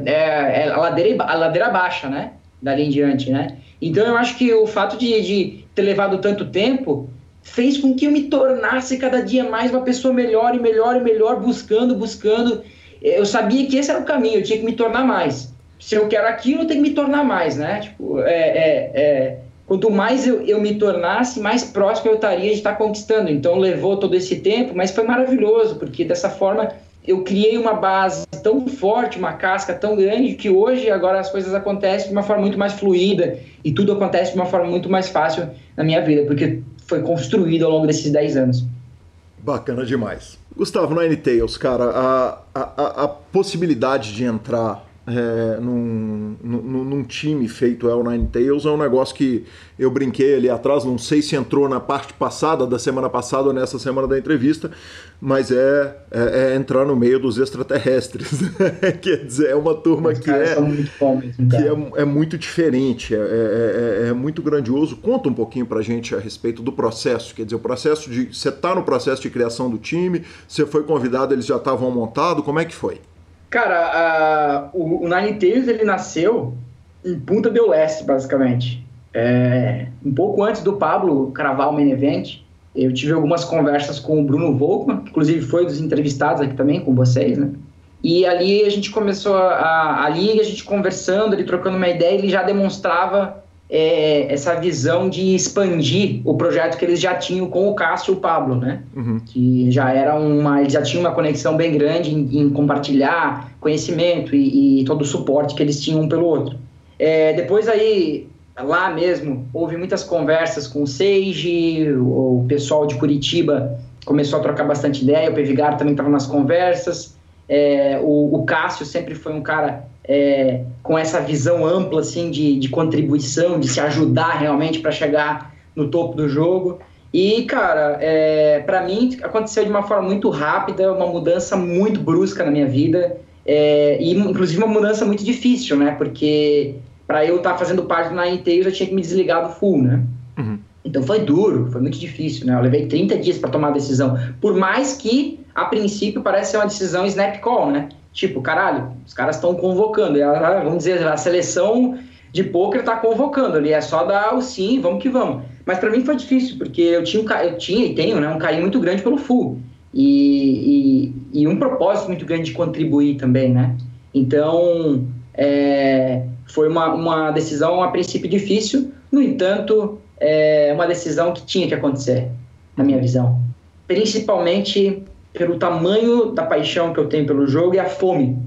É, é a, ladeira, a ladeira baixa, né? Dali em diante, né? Então eu acho que o fato de, de ter levado tanto tempo fez com que eu me tornasse cada dia mais uma pessoa melhor e melhor e melhor, buscando, buscando. Eu sabia que esse era o caminho, eu tinha que me tornar mais. Se eu quero aquilo, eu tenho que me tornar mais, né? Tipo, é, é, é quanto mais eu, eu me tornasse, mais próximo eu estaria de estar conquistando. Então levou todo esse tempo, mas foi maravilhoso, porque dessa forma eu criei uma base tão forte, uma casca tão grande, que hoje agora as coisas acontecem de uma forma muito mais fluida e tudo acontece de uma forma muito mais fácil na minha vida, porque foi construído ao longo desses 10 anos. Bacana demais. Gustavo, no N-Tails, cara, a, a, a possibilidade de entrar é, num, num, num, time feito El Nine Tails é um negócio que eu brinquei ali atrás, não sei se entrou na parte passada da semana passada ou nessa semana da entrevista, mas é, é, é entrar no meio dos extraterrestres. *laughs* Quer dizer, é uma turma que, é, muito que é, é, muito diferente, é, é, é, é, muito grandioso. Conta um pouquinho pra gente a respeito do processo, quer dizer, o processo de. Você tá no processo de criação do time, você foi convidado, eles já estavam montados, como é que foi? Cara, o, o Nine Tails ele nasceu em Punta del Oeste, basicamente. É, um pouco antes do Pablo cravar o main event, eu tive algumas conversas com o Bruno Volkman, que inclusive foi dos entrevistados aqui também com vocês, né? E ali a gente começou a, ali a gente conversando, ele trocando uma ideia, ele já demonstrava é, essa visão de expandir o projeto que eles já tinham com o Cássio e o Pablo, né? Uhum. Que já era uma, eles já tinham uma conexão bem grande em, em compartilhar conhecimento e, e, todo o suporte que eles tinham um pelo outro. É, depois aí, lá mesmo, houve muitas conversas com o Seiji, o, o pessoal de Curitiba começou a trocar bastante ideia, o Pevigar também estava nas conversas, é, o, o Cássio sempre foi um cara é, com essa visão ampla assim de, de contribuição, de se ajudar realmente para chegar no topo do jogo. E, cara, é, para mim aconteceu de uma forma muito rápida, uma mudança muito brusca na minha vida, é, e inclusive uma mudança muito difícil, né? Porque para eu estar tá fazendo parte do Nine Tails eu tinha que me desligar do full, né? Uhum. Então foi duro, foi muito difícil, né? Eu levei 30 dias para tomar a decisão. Por mais que, a princípio, parece ser uma decisão snap call, né? Tipo, caralho, os caras estão convocando. vamos dizer, a seleção de poker está convocando ali. É só dar o sim, vamos que vamos. Mas para mim foi difícil, porque eu tinha, eu tinha e tenho né, um carinho muito grande pelo full. E, e, e um propósito muito grande de contribuir também, né? Então, é, foi uma, uma decisão a princípio difícil, no entanto, é uma decisão que tinha que acontecer, na minha visão. Principalmente pelo tamanho da paixão que eu tenho pelo jogo e a fome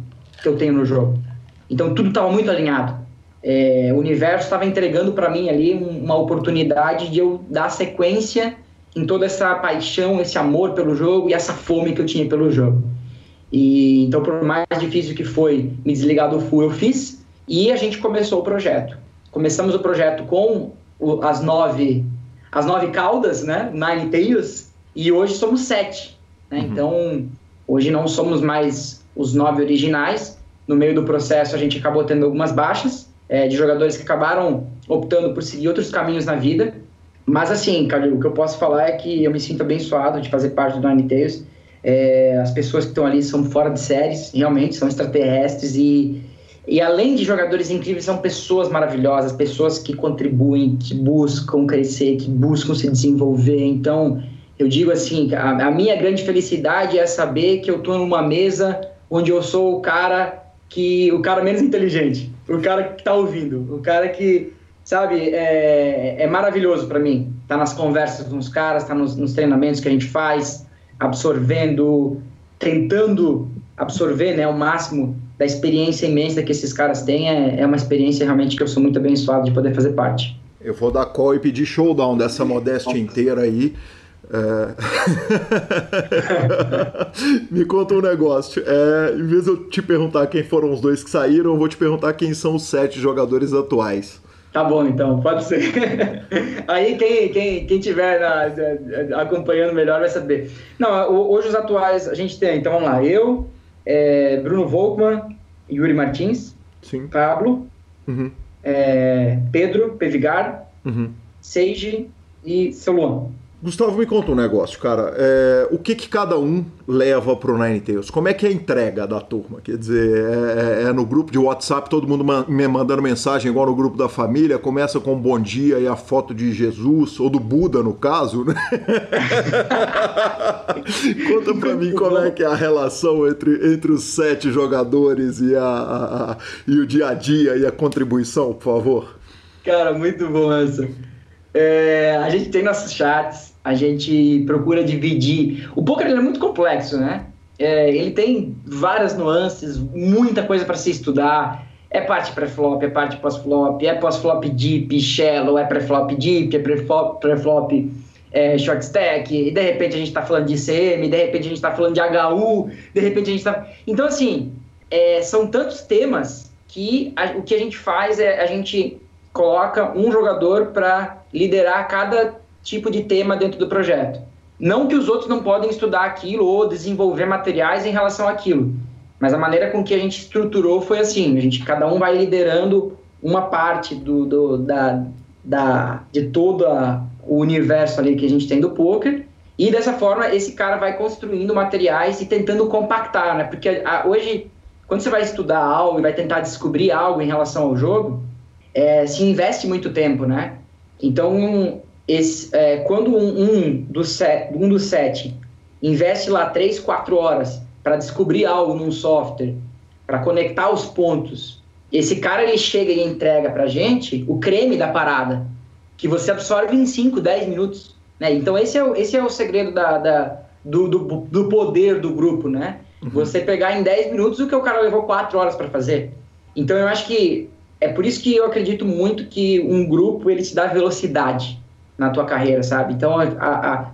que eu tenho no jogo. Então tudo estava muito alinhado. É, o universo estava entregando para mim ali uma oportunidade de eu dar sequência em toda essa paixão, esse amor pelo jogo e essa fome que eu tinha pelo jogo. E então, por mais difícil que foi me desligar do full, eu fiz e a gente começou o projeto. Começamos o projeto com o, as nove as nove caudas, né, nine tails, e hoje somos sete. Né? Uhum. Então, hoje não somos mais os nove originais. No meio do processo, a gente acabou tendo algumas baixas é, de jogadores que acabaram optando por seguir outros caminhos na vida. Mas, assim, Calil, o que eu posso falar é que eu me sinto abençoado de fazer parte do Nine Tails. É, as pessoas que estão ali são fora de séries, realmente, são extraterrestres e, e além de jogadores incríveis, são pessoas maravilhosas, pessoas que contribuem, que buscam crescer, que buscam se desenvolver. Então, eu digo assim, a, a minha grande felicidade é saber que eu estou numa mesa onde eu sou o cara que o cara menos inteligente, o cara que está ouvindo, o cara que sabe é, é maravilhoso para mim. Tá nas conversas com os caras, tá nos, nos, treinamentos que a gente faz, absorvendo, tentando absorver, né, o máximo da experiência imensa que esses caras têm. É, é uma experiência realmente que eu sou muito abençoado de poder fazer parte. Eu vou dar call e pedir showdown dessa modéstia inteira aí. É... *laughs* Me conta um negócio. É, em vez de eu te perguntar quem foram os dois que saíram, eu vou te perguntar quem são os sete jogadores atuais. Tá bom, então, pode ser. *laughs* Aí quem, quem, quem tiver na, acompanhando melhor vai saber. Não, hoje os atuais, a gente tem, então vamos lá, eu, é, Bruno Volkmann, Yuri Martins, Sim. Pablo, uhum. é, Pedro Pevigar, uhum. Seiji e Celuan. Gustavo, me conta um negócio, cara. É, o que, que cada um leva pro Ninetales? Como é que é a entrega da turma? Quer dizer, é, é, é no grupo de WhatsApp, todo mundo me mandando mensagem, igual no grupo da família, começa com um bom dia e a foto de Jesus, ou do Buda, no caso, né? *laughs* conta pra mim como é que é a relação entre, entre os sete jogadores e, a, a, a, e o dia a dia e a contribuição, por favor. Cara, muito bom essa. É, a gente tem nossos chats, a gente procura dividir. O poker é muito complexo, né? É, ele tem várias nuances, muita coisa para se estudar. É parte pré-flop, é parte pós-flop, é pós-flop deep, shallow, é pré-flop deep, é pré-flop é, short stack, e de repente a gente está falando de ICM, de repente a gente está falando de HU, de repente a gente está... Então, assim, é, são tantos temas que a, o que a gente faz é a gente coloca um jogador para liderar cada tipo de tema dentro do projeto. Não que os outros não podem estudar aquilo ou desenvolver materiais em relação àquilo, mas a maneira com que a gente estruturou foi assim: a gente cada um vai liderando uma parte do, do da, da, de todo a, o universo ali que a gente tem do poker e dessa forma esse cara vai construindo materiais e tentando compactar, né? Porque a, hoje quando você vai estudar algo e vai tentar descobrir algo em relação ao jogo, é, se investe muito tempo, né? Então esse, é, quando um, um, dos set, um dos sete investe lá três, quatro horas para descobrir algo num software, para conectar os pontos, esse cara ele chega e entrega para gente o creme da parada, que você absorve em 5, 10 minutos. Né? Então esse é o, esse é o segredo da, da do, do, do, poder do grupo, né? Uhum. Você pegar em 10 minutos o que o cara levou 4 horas para fazer. Então eu acho que é por isso que eu acredito muito que um grupo ele te dá velocidade na tua carreira, sabe? Então,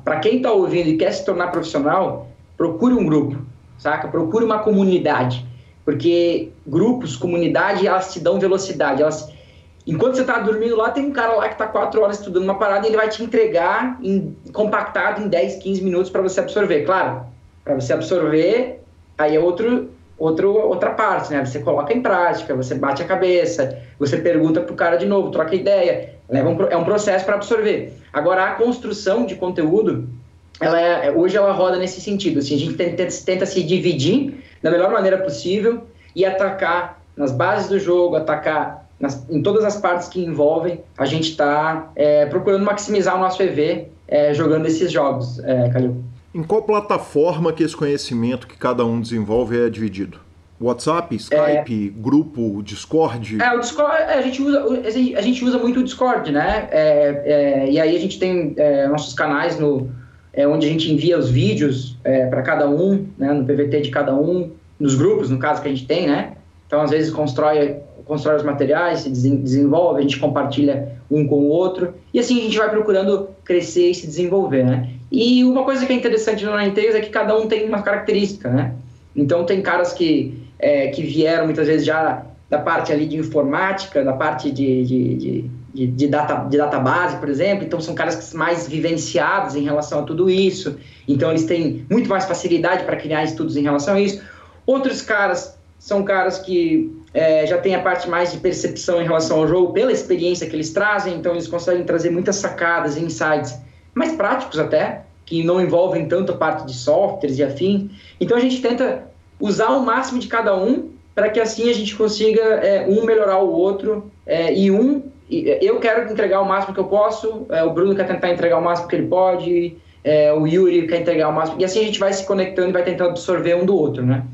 para quem está ouvindo e quer se tornar profissional, procure um grupo, saca? Procure uma comunidade, porque grupos, comunidade, elas te dão velocidade. Elas, enquanto você está dormindo lá, tem um cara lá que está quatro horas estudando uma parada e ele vai te entregar em, compactado em 10, 15 minutos para você absorver. Claro, para você absorver, aí é outro, outro, outra parte, né? Você coloca em prática, você bate a cabeça, você pergunta pro cara de novo, troca ideia. Leva um, é um processo para absorver. Agora, a construção de conteúdo, ela é, hoje ela roda nesse sentido. Assim, a gente tenta, tenta se dividir da melhor maneira possível e atacar nas bases do jogo, atacar nas, em todas as partes que envolvem, a gente está é, procurando maximizar o nosso EV é, jogando esses jogos, é, Calil. Em qual plataforma que esse conhecimento que cada um desenvolve é dividido? WhatsApp, Skype, é, grupo, Discord? É, o Discord, é, a gente usa, a gente usa muito o Discord, né? É, é, e aí a gente tem é, nossos canais no, é, onde a gente envia os vídeos é, para cada um, né? No PVT de cada um, nos grupos, no caso que a gente tem, né? Então, às vezes, constrói, constrói os materiais, se desenvolve, a gente compartilha um com o outro, e assim a gente vai procurando crescer e se desenvolver, né? E uma coisa que é interessante no Ninetales é que cada um tem uma característica, né? Então, tem caras que é, que vieram muitas vezes já da parte ali de informática, da parte de, de, de, de, data, de database, por exemplo, então são caras mais vivenciados em relação a tudo isso, então eles têm muito mais facilidade para criar estudos em relação a isso. Outros caras são caras que é, já têm a parte mais de percepção em relação ao jogo, pela experiência que eles trazem, então eles conseguem trazer muitas sacadas e insights mais práticos até, que não envolvem tanto a parte de softwares e afim. Então a gente tenta usar o máximo de cada um para que assim a gente consiga é, um melhorar o outro é, e um eu quero entregar o máximo que eu posso é, o Bruno quer tentar entregar o máximo que ele pode é, o Yuri quer entregar o máximo e assim a gente vai se conectando e vai tentando absorver um do outro né?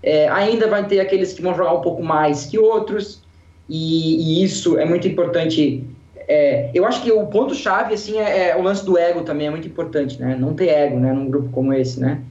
É, ainda vai ter aqueles que vão jogar um pouco mais que outros e, e isso é muito importante é, eu acho que o ponto chave assim é, o lance do ego também é muito importante né? Não ter ego né num grupo como esse né?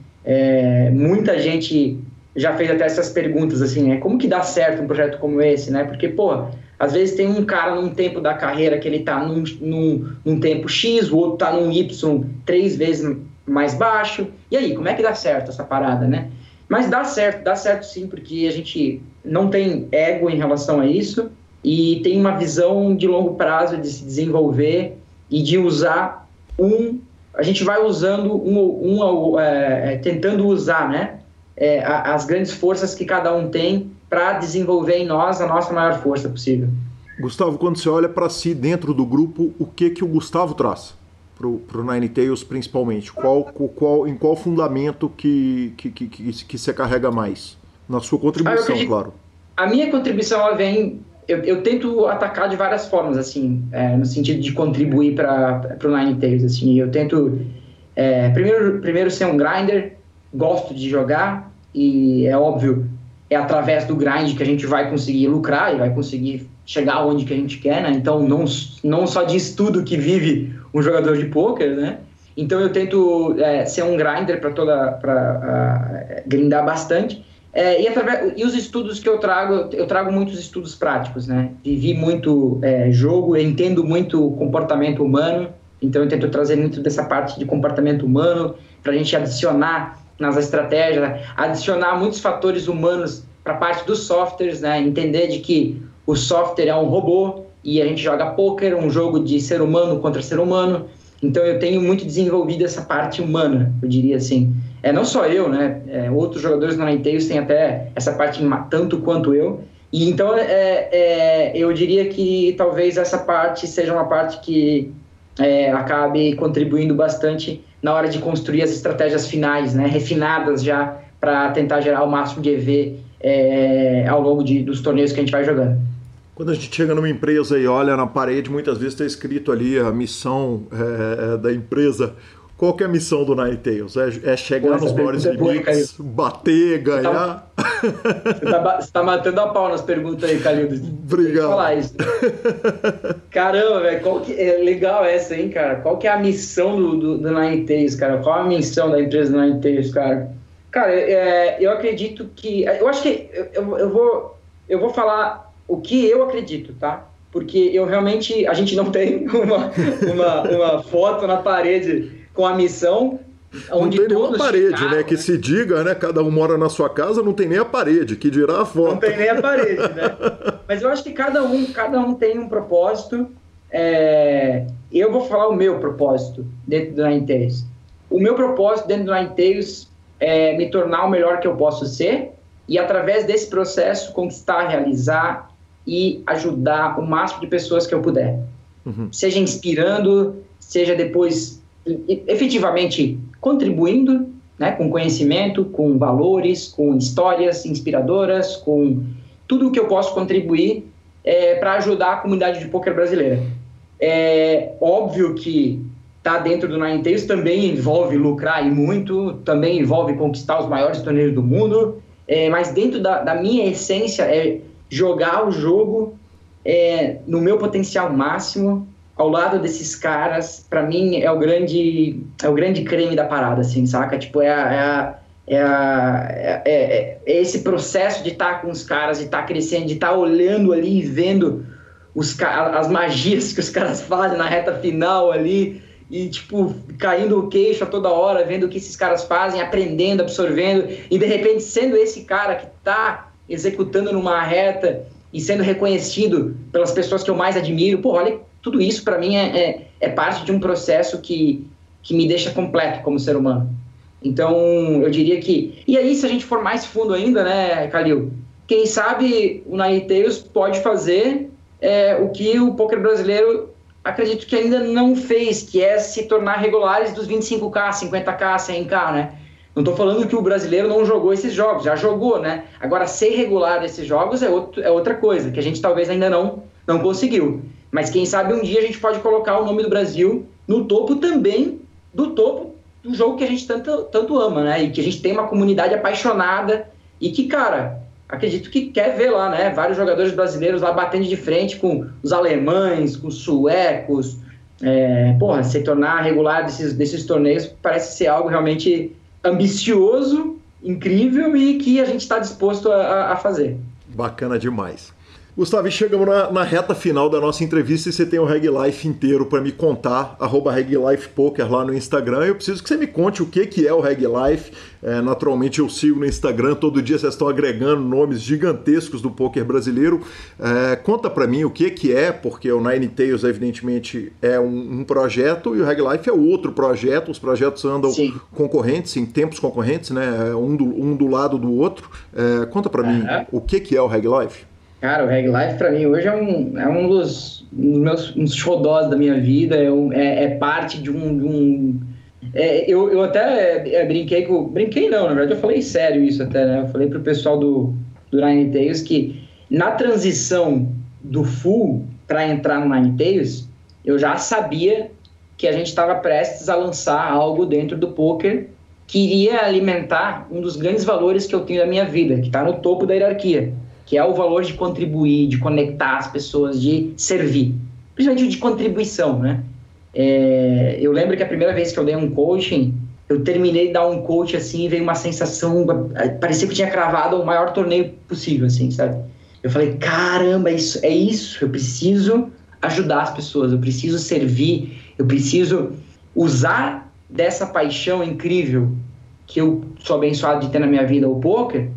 Muita gente já fez até essas perguntas, assim, né? Como que dá certo um projeto como esse, né? Porque, pô, às vezes tem um cara num tempo da carreira que ele tá num, num, num tempo X, o outro tá num Y três vezes mais baixo. E aí, como é que dá certo essa parada, né? Mas dá certo, dá certo sim, porque a gente não tem ego em relação a isso. e tem uma visão de longo prazo de se desenvolver e de usar um. A gente vai usando um, um é, é, tentando usar, né? É, as grandes forças que cada um tem para desenvolver em nós a nossa maior força possível. Gustavo, quando você olha para si dentro do grupo, o que que o Gustavo traz para o Nine Tails principalmente? Qual, qual, em qual fundamento que, que, que, que, você carrega mais? Na sua contribuição, ah, claro. A minha contribuição ela vem eu, eu, tento atacar de várias formas, assim, é, no sentido de contribuir para o Nine Tails, assim. Eu tento, é, primeiro, primeiro ser um grinder, gosto de jogar e é óbvio, é através do grind que a gente vai conseguir lucrar e vai conseguir chegar onde que a gente quer, né? Então, não, não só de estudo que vive um jogador de poker, né? Então, eu tento é, ser um grinder para toda, para grindar bastante é, e, através, e os estudos que eu trago, eu trago muitos estudos práticos, né? Vivi muito é, jogo, entendo muito comportamento humano, então eu tento trazer muito dessa parte de comportamento humano para a gente adicionar nas estratégias, adicionar muitos fatores humanos para a parte dos softwares, né? Entender de que o software é um robô e a gente joga poker, um jogo de ser humano contra ser humano. Então eu tenho muito desenvolvido essa parte humana, eu diria assim. É não só eu, né? É, outros jogadores no Ninetales têm até essa parte tanto quanto eu. E então é, é, eu diria que talvez essa parte seja uma parte que é, acabe contribuindo bastante na hora de construir as estratégias finais, né? Refinadas já para tentar gerar o máximo de EV é, ao longo de, dos torneios que a gente vai jogando. Quando a gente chega numa empresa e olha na parede, muitas vezes está escrito ali a missão é, é, da empresa. Qual que é a missão do Nine Tails? É, é chegar Pô, nos maiores limites, bater, ganhar? Você tá, você tá, matando a pau nas perguntas aí, Calil. Obrigado. falar isso. Caramba, velho, qual que é legal essa, hein, cara? Qual que é a missão do, do, do Nine Tails, cara? Qual a missão da empresa do Nine Tails, cara? Cara, é, eu acredito que... Eu acho que eu, eu, vou, eu vou falar o que eu acredito, tá? Porque eu realmente, a gente não tem *laughs* uma, uma, uma foto na parede com a missão Onde não tem nenhuma parede, chegaram, né? Que né? se diga, né? Cada um mora na sua casa, não tem nem a parede, que dirá a foto. Não tem nem a parede, né? *laughs* Mas eu acho que cada um, cada um tem um propósito. É... Eu vou falar o meu propósito dentro do Nine Tails. O meu propósito dentro do Nine Tails é me tornar o melhor que eu posso ser e, através desse processo, conquistar, realizar e ajudar o máximo de pessoas que eu puder. Uhum. Seja inspirando, seja depois efetivamente contribuindo né, com conhecimento, com valores, com histórias inspiradoras, com tudo o que eu posso contribuir é, para ajudar a comunidade de poker brasileira. É óbvio que tá dentro do Nine Tails também envolve lucrar e muito, também envolve conquistar os maiores torneios do mundo, é, mas dentro da, da minha essência é jogar o jogo é, no meu potencial máximo, ao lado desses caras, para mim é o grande é o grande creme da parada, assim, saca? Tipo, é a, é, a, é, a, é, é, é esse processo de estar tá com os caras, de estar tá crescendo, de estar tá olhando ali e vendo os, as magias que os *laughs* caras fazem na reta final ali e, tipo, caindo o queixo a toda hora, vendo o que esses caras fazem, aprendendo, absorvendo, e de repente sendo esse cara que tá executando numa reta e sendo reconhecido pelas pessoas que eu mais admiro. Pô, olha, tudo isso para mim é, é, é, parte de um processo que, que me deixa completo como ser humano. Então, eu diria que. E aí, se a gente for mais fundo ainda, né, Calil? Quem sabe o Naiteiros pode fazer é, o que o poker brasileiro acredito que ainda não fez, que é se tornar regulares dos 25K, 50K, 100K, né? Não estou falando que o brasileiro não jogou esses jogos, já jogou, né? Agora, ser regular desses jogos é, outro, é outra coisa, que a gente talvez ainda não, não conseguiu. Mas quem sabe um dia a gente pode colocar o nome do Brasil no topo também do topo do jogo que a gente tanto, tanto ama, né? E que a gente tem uma comunidade apaixonada e que, cara, acredito que quer ver lá, né? Vários jogadores brasileiros lá batendo de frente com os alemães, com os suecos. É, porra, se tornar regular desses, desses torneios parece ser algo realmente ambicioso, incrível e que a gente está disposto a, a fazer. Bacana demais. Gustavo, chegamos na, na, reta final da nossa entrevista e você tem o Reg Life inteiro para me contar, arroba Reg Life Poker lá no Instagram. Eu preciso que você me conte o que, que é o Reg Life. É, naturalmente eu sigo no Instagram, todo dia vocês estão agregando nomes gigantescos do poker brasileiro. É, conta para mim o que, que é, porque o Nine Tails, evidentemente, é um, um projeto e o Reg Life é outro projeto. Os projetos andam Sim. concorrentes, em tempos concorrentes, né? Um do, um do lado do outro. É, conta para uhum. mim o que, que é o Reg Life. Cara, o Reg Life para mim hoje é um, é um dos, meus uns xodós da minha vida, é, um, é, é parte de um. De um é, eu, eu até é, brinquei com. Brinquei não, na verdade eu falei sério isso até, né? Eu falei pro pessoal do, do Nine Tails que na transição do full para entrar no Nine Tails, eu já sabia que a gente estava prestes a lançar algo dentro do poker que iria alimentar um dos grandes valores que eu tenho da minha vida, que está no topo da hierarquia que é o valor de contribuir, de conectar as pessoas, de servir, principalmente de contribuição, né? É, eu lembro que a primeira vez que eu dei um coaching, eu terminei de dar um coach assim e veio uma sensação, parecia que eu tinha cravado o maior torneio possível, assim, sabe? Eu falei, caramba, é isso, é isso, eu preciso ajudar as pessoas, eu preciso servir, eu preciso usar dessa paixão incrível que eu sou abençoado de ter na minha vida, o poker,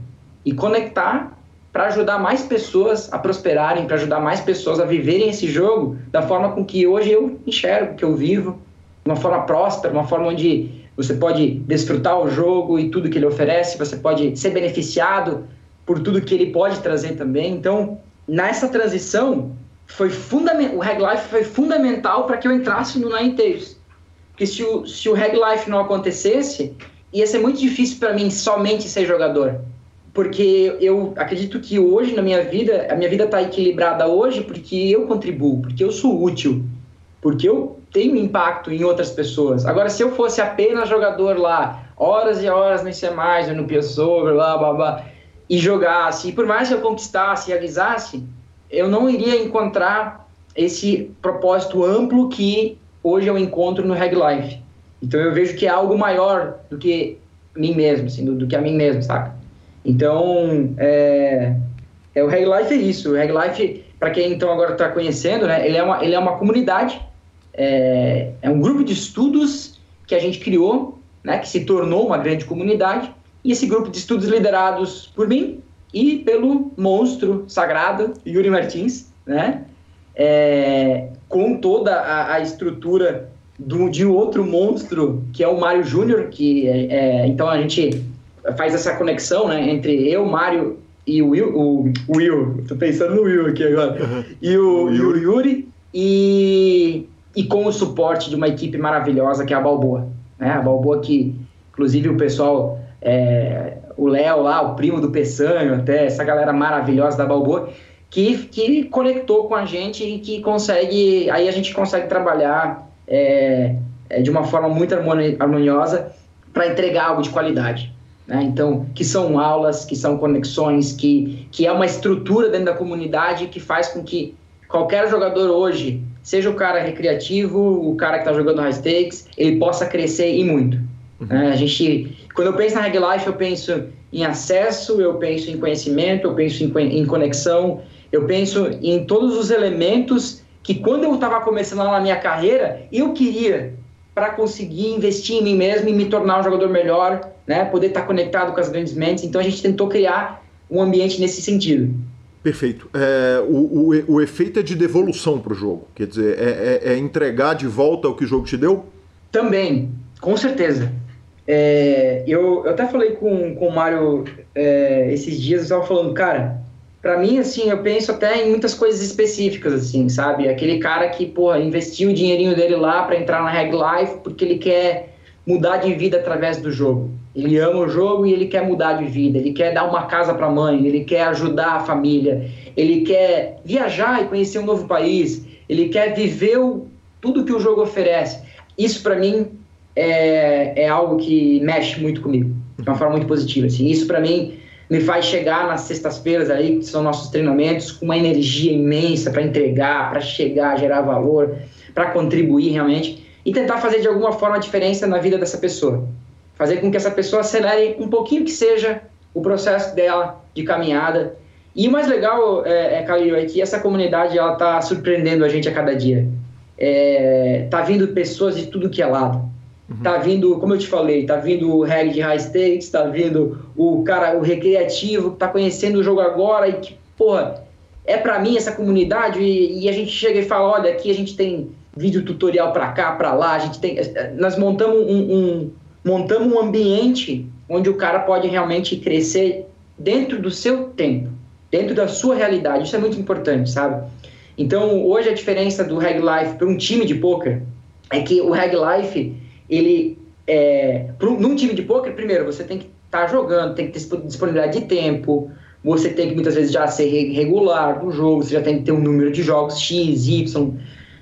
e conectar para ajudar mais pessoas a prosperarem, para ajudar mais pessoas a viverem esse jogo da forma com que hoje eu enxergo, que eu vivo, uma forma próspera, uma forma onde você pode desfrutar o jogo e tudo que ele oferece, você pode ser beneficiado por tudo que ele pode trazer também. Então, nessa transição, foi fundamental, o Reg Life foi fundamental para que eu entrasse no Nine Tails. Porque se o, se o Reg Life não acontecesse, ia ser muito difícil para mim somente ser jogador porque eu acredito que hoje na minha vida, a minha vida está equilibrada hoje porque eu contribuo, porque eu sou útil, porque eu tenho impacto em outras pessoas. Agora, se eu fosse apenas jogador lá, horas e horas no ICMais, no PSOver, blá, blá, blá, e jogasse, e por mais que eu conquistasse e realizasse, eu não iria encontrar esse propósito amplo que hoje eu encontro no Reg Life. Então eu vejo que é algo maior do que mim mesmo, assim, do, do que a mim mesmo, saca? Então, é, é o Reg Life é isso. O Reg Life, para quem então agora está conhecendo, né, ele, é uma, ele é uma comunidade, é, é um grupo de estudos que a gente criou, né, que se tornou uma grande comunidade, e esse grupo de estudos liderados por mim e pelo monstro sagrado Yuri Martins, né, é, com toda a, a estrutura do, de outro monstro que é o Mário Júnior, que é, é então a gente faz essa conexão né, entre eu, Mário e o Will, o, o Will, tô pensando no Will aqui agora, uhum. e, o, o, Yuri. o Yuri, e, e com o suporte de uma equipe maravilhosa que é a Balboa. Né? A Balboa que, inclusive, o pessoal, é, o Léo lá, o primo do Peçanho, até essa galera maravilhosa da Balboa, que, que conectou com a gente e que consegue, aí a gente consegue trabalhar é, é de uma forma muito harmoniosa para entregar algo de qualidade. Né? Então, que são aulas, que são conexões, que, que é uma estrutura dentro da comunidade que faz com que qualquer jogador hoje, seja o cara recreativo, o cara que está jogando high stakes, ele possa crescer e muito. Uhum. Né? A gente, quando eu penso na Reg Life, eu penso em acesso, eu penso em conhecimento, eu penso em, em conexão, eu penso em todos os elementos que quando eu estava começando lá na minha carreira, eu queria para conseguir investir em mim mesmo e me tornar um jogador melhor, né? Poder estar conectado com as grandes mentes. Então a gente tentou criar um ambiente nesse sentido. Perfeito. É, o, o, o, efeito é de devolução para o jogo. Quer dizer, é, é, é, entregar de volta o que o jogo te deu? Também, com certeza. É, eu, eu até falei com, com o Mário é, esses dias, eu estava falando, cara, para mim, assim, eu penso até em muitas coisas específicas, assim, sabe? Aquele cara que, pô, investiu o dinheirinho dele lá para entrar na Reg Life porque ele quer mudar de vida através do jogo. Ele ama o jogo e ele quer mudar de vida, ele quer dar uma casa para a mãe, ele quer ajudar a família, ele quer viajar e conhecer um novo país, ele quer viver o, tudo que o jogo oferece. Isso para mim é, é algo que mexe muito comigo, de uma forma muito positiva. Assim. Isso para mim me faz chegar nas sextas-feiras aí, que são nossos treinamentos, com uma energia imensa para entregar, para chegar, gerar valor, para contribuir realmente e tentar fazer de alguma forma a diferença na vida dessa pessoa fazer com que essa pessoa acelere um pouquinho que seja o processo dela de caminhada E o mais legal, é, é, Calil, é que essa comunidade ela tá surpreendendo a gente a cada dia. É, tá vindo pessoas de tudo que é lado. Uhum. Tá vindo, como eu te falei, tá vindo o reggae de high stakes, tá vindo o cara, o recreativo, que tá conhecendo o jogo agora e que, porra, é para mim essa comunidade e, e, a gente chega e fala, olha, aqui a gente tem vídeo tutorial para cá, para lá, a gente tem, nós montamos um, um, montamos um ambiente onde o cara pode realmente crescer dentro do seu tempo, dentro da sua realidade. Isso é muito importante, sabe? Então, hoje a diferença do Reg Life para um time de poker é que o Reg Life, ele é, num time de poker, primeiro, você tem que estar tá jogando, tem que ter disponibilidade de tempo, você tem que muitas vezes já ser regular no jogo, você já tem que ter um número de jogos X, Y.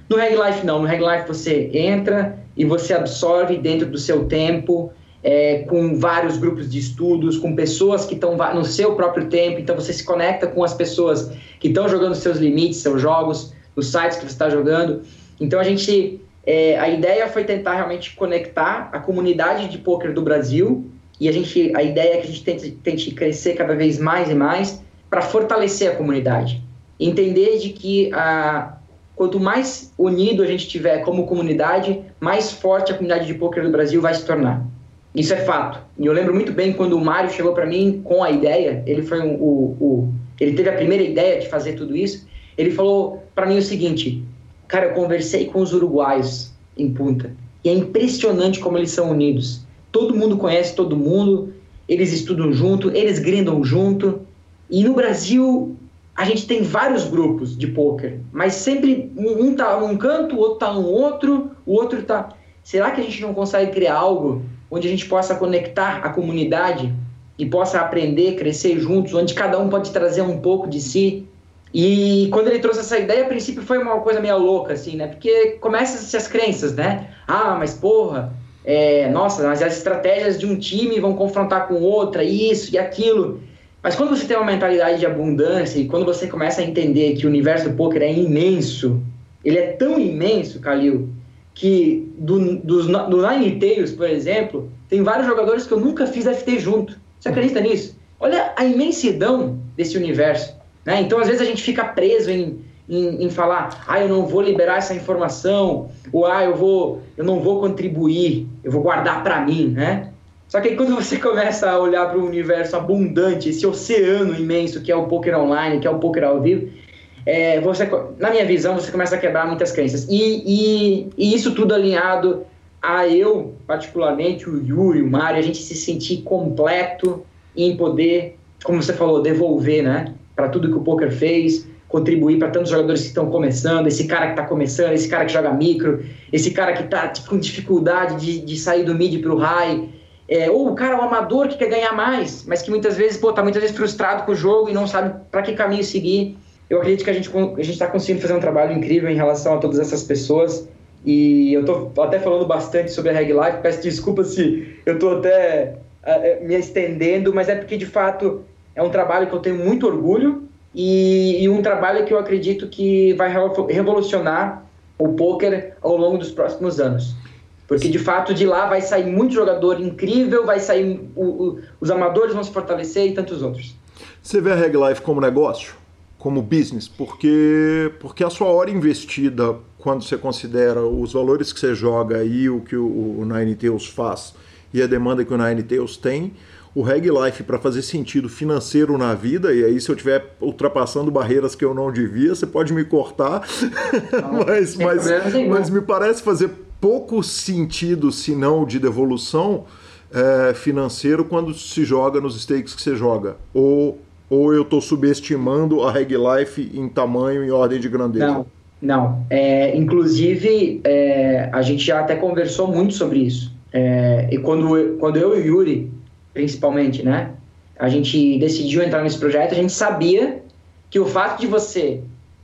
No Reg Life não, no Reg Life você entra e você absorve dentro do seu tempo, é, com vários grupos de estudos, com pessoas que estão no seu próprio tempo, então você se conecta com as pessoas que estão jogando seus limites, seus jogos, nos sites que você está jogando. Então a gente, é, a ideia foi tentar realmente conectar a comunidade de poker do Brasil e a gente, a ideia é que a gente tente, tente crescer cada vez mais e mais para fortalecer a comunidade. Entender de que a, quanto mais unido a gente tiver como comunidade, mais forte a comunidade de poker do Brasil vai se tornar. Isso é fato. E eu lembro muito bem quando o Mário chegou para mim com a ideia, ele foi um, o, o, ele teve a primeira ideia de fazer tudo isso. Ele falou para mim o seguinte: "Cara, eu conversei com os uruguaios em Punta e é impressionante como eles são unidos todo mundo conhece todo mundo, eles estudam junto, eles grindam junto. E no Brasil, a gente tem vários grupos de poker, mas sempre um tá num canto, o outro tá no outro, o outro tá. Será que a gente não consegue criar algo onde a gente possa conectar a comunidade e possa aprender, crescer juntos, onde cada um pode trazer um pouco de si? E quando ele trouxe essa ideia, a princípio foi uma coisa meio louca, assim, né? Porque começam-se as crenças, né? Ah, mas porra, é, nossa, mas as estratégias de um time vão confrontar com outra, isso e aquilo. Mas quando você tem uma mentalidade de abundância e quando você começa a entender que o universo do poker é imenso, ele é tão imenso, Kalil, que do, do, do Nine Tails, por exemplo, tem vários jogadores que eu nunca fiz FT junto. Você acredita nisso? Olha a imensidão desse universo. Né? Então, às vezes, a gente fica preso em em, em, falar, ah, eu não vou liberar essa informação, ou ah, eu vou, eu não vou contribuir, eu vou guardar para mim, né? Só que aí quando você *laughs* começa a olhar para o universo abundante, esse oceano imenso que é o poker online, que é o poker ao vivo, é, você, na minha visão, você começa a quebrar muitas crenças. E, e, e, isso tudo alinhado a eu, particularmente, o Yuri, o Mário, a gente se sentir completo em poder, como você falou, devolver, né? Para tudo que o poker fez, contribuir para tantos jogadores que estão começando, esse cara que está começando, esse cara que joga micro, esse cara que está com dificuldade de, de sair do mid para o high, é, ou o cara, o amador que quer ganhar mais, mas que muitas vezes, pô, tá muitas vezes frustrado com o jogo e não sabe para que caminho seguir. Eu acredito que a gente a está conseguindo fazer um trabalho incrível em relação a todas essas pessoas. E eu tô até falando bastante sobre a Reg Life, peço desculpa se eu tô até uh, me estendendo, mas é porque de fato é um trabalho que eu tenho muito orgulho e, e um trabalho que eu acredito que vai revolucionar o poker ao longo dos próximos anos. Porque de fato de lá vai sair muito jogador incrível, vai sair o, o, os amadores vão se fortalecer e tantos outros. Você vê a Reg Life como negócio, como business, porque porque a sua hora investida quando você considera os valores que você joga e o que o, o Nine Tails faz e a demanda que o Nine Tails tem, o Reg Life para fazer sentido financeiro na vida, e aí se eu estiver ultrapassando barreiras que eu não devia, você pode me cortar, não, *laughs* mas, mas, mas me parece fazer pouco sentido, se não de devolução é, financeiro, quando se joga nos stakes que você joga. Ou, ou eu estou subestimando a Reg Life em tamanho e ordem de grandeza? Não, não. É, inclusive, é, a gente já até conversou muito sobre isso. É, e quando, quando eu e o Yuri principalmente, né? A gente decidiu entrar nesse projeto, a gente sabia que o fato de você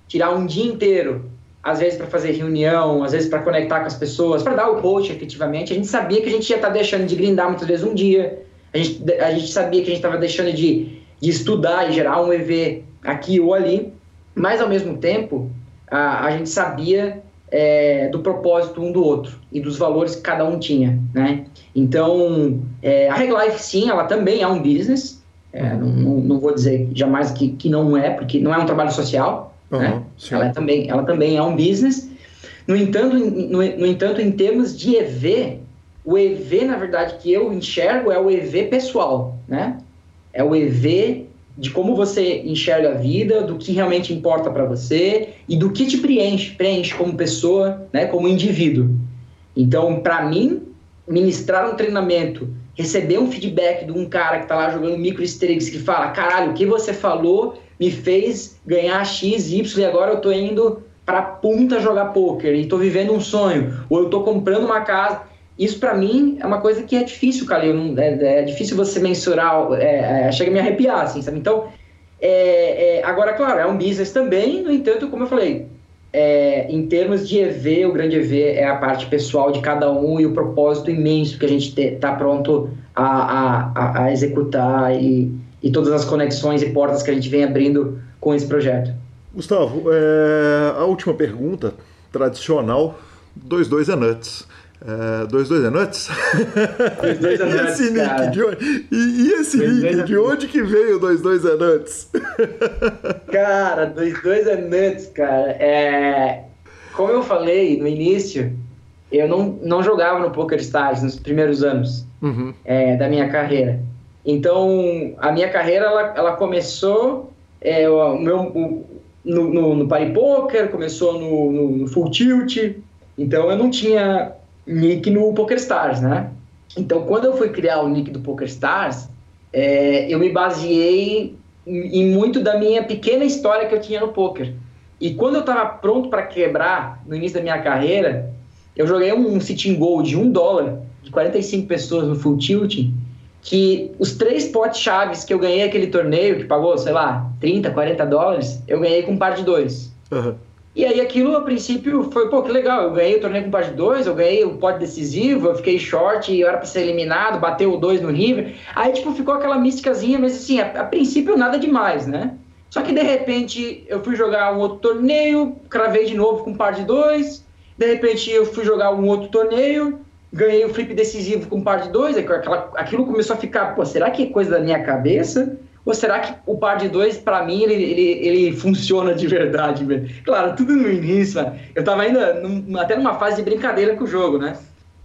tirar um dia inteiro, às vezes para fazer reunião, às vezes para conectar com as pessoas, para dar o coach efetivamente, a gente sabia que a gente ia estar tá deixando de grindar muitas vezes um dia, a gente, a gente sabia que a gente estava deixando de, de estudar e gerar um EV aqui ou ali, mas ao mesmo tempo a, a gente sabia é, do propósito um do outro e dos valores que cada um tinha, né? Então, é, a Reg Life, sim, ela também é um business, É, não, não, não, vou dizer jamais que, que não é, porque não é um trabalho social. Uhum, né? ela, é também, ela também é um business. No entanto, no, no entanto, em termos de EV, o EV, na verdade, que eu enxergo é o EV pessoal, né? É o EV de como você enxerga a vida, do que realmente importa para você e do que te preenche, preenche como pessoa, né, como indivíduo. Então, para mim, ministrar um treinamento, receber um feedback de um cara que está lá jogando micro Asterix que fala, caralho, o que você falou me fez ganhar X, Y e agora eu tô indo para punta jogar poker e tô vivendo um sonho, ou eu tô comprando uma casa isso para mim é uma coisa que é difícil, Calil. É, é difícil você mensurar, é, é, chega a me arrepiar, assim, sabe? Então, é, é, agora, claro, é um business também, no entanto, como eu falei, é, em termos de EV, o grande EV é a parte pessoal de cada um e o propósito imenso que a gente está pronto a, a, a executar e, e, todas as conexões e portas que a gente vem abrindo com esse projeto. Gustavo, a última pergunta, tradicional, 22 é nuts. Uh, dois dois é nuts? Dois dois é *laughs* e esse nick, de onde, e, e esse dois, nick, dois de onde que veio dois dois é nuts? *laughs* cara, dois dois é nuts, cara. É, como eu falei no início, eu não, não jogava no Poker Stars nos primeiros anos uhum. é, da minha carreira. Então, a minha carreira, ela, ela começou é, o meu, o, no, no, no Party Poker, começou no, no, no Full Tilt, então eu não tinha nick no PokerStars, né? Então, quando eu fui criar o nick do PokerStars, é, eu me baseei em, em, muito da minha pequena história que eu tinha no poker. E quando eu estava pronto para quebrar, no início da minha carreira, eu joguei um sitting goal de um dólar, de 45 pessoas no full tilt, que os três potes chaves que eu ganhei aquele torneio, que pagou, sei lá, 30, 40 dólares, eu ganhei com um par de dois. Uhum. E aí aquilo, a princípio, foi, pô, que legal, eu ganhei o torneio com parte 2, eu ganhei o pote decisivo, eu fiquei short, eu era pra ser eliminado, bateu o 2 no river. Aí, tipo, ficou aquela místicazinha, mas assim, a, a, princípio nada demais, né? Só que de repente eu fui jogar um outro torneio, cravei de novo com par de 2, de repente eu fui jogar um outro torneio, ganhei o flip decisivo com par de 2, aquilo começou a ficar, pô, será que é coisa da minha cabeça? Ou será que o par de dois, para mim, ele, ele, ele funciona de verdade, velho? Claro, tudo no início, né? Eu tava ainda num, até numa fase de brincadeira com o jogo, né?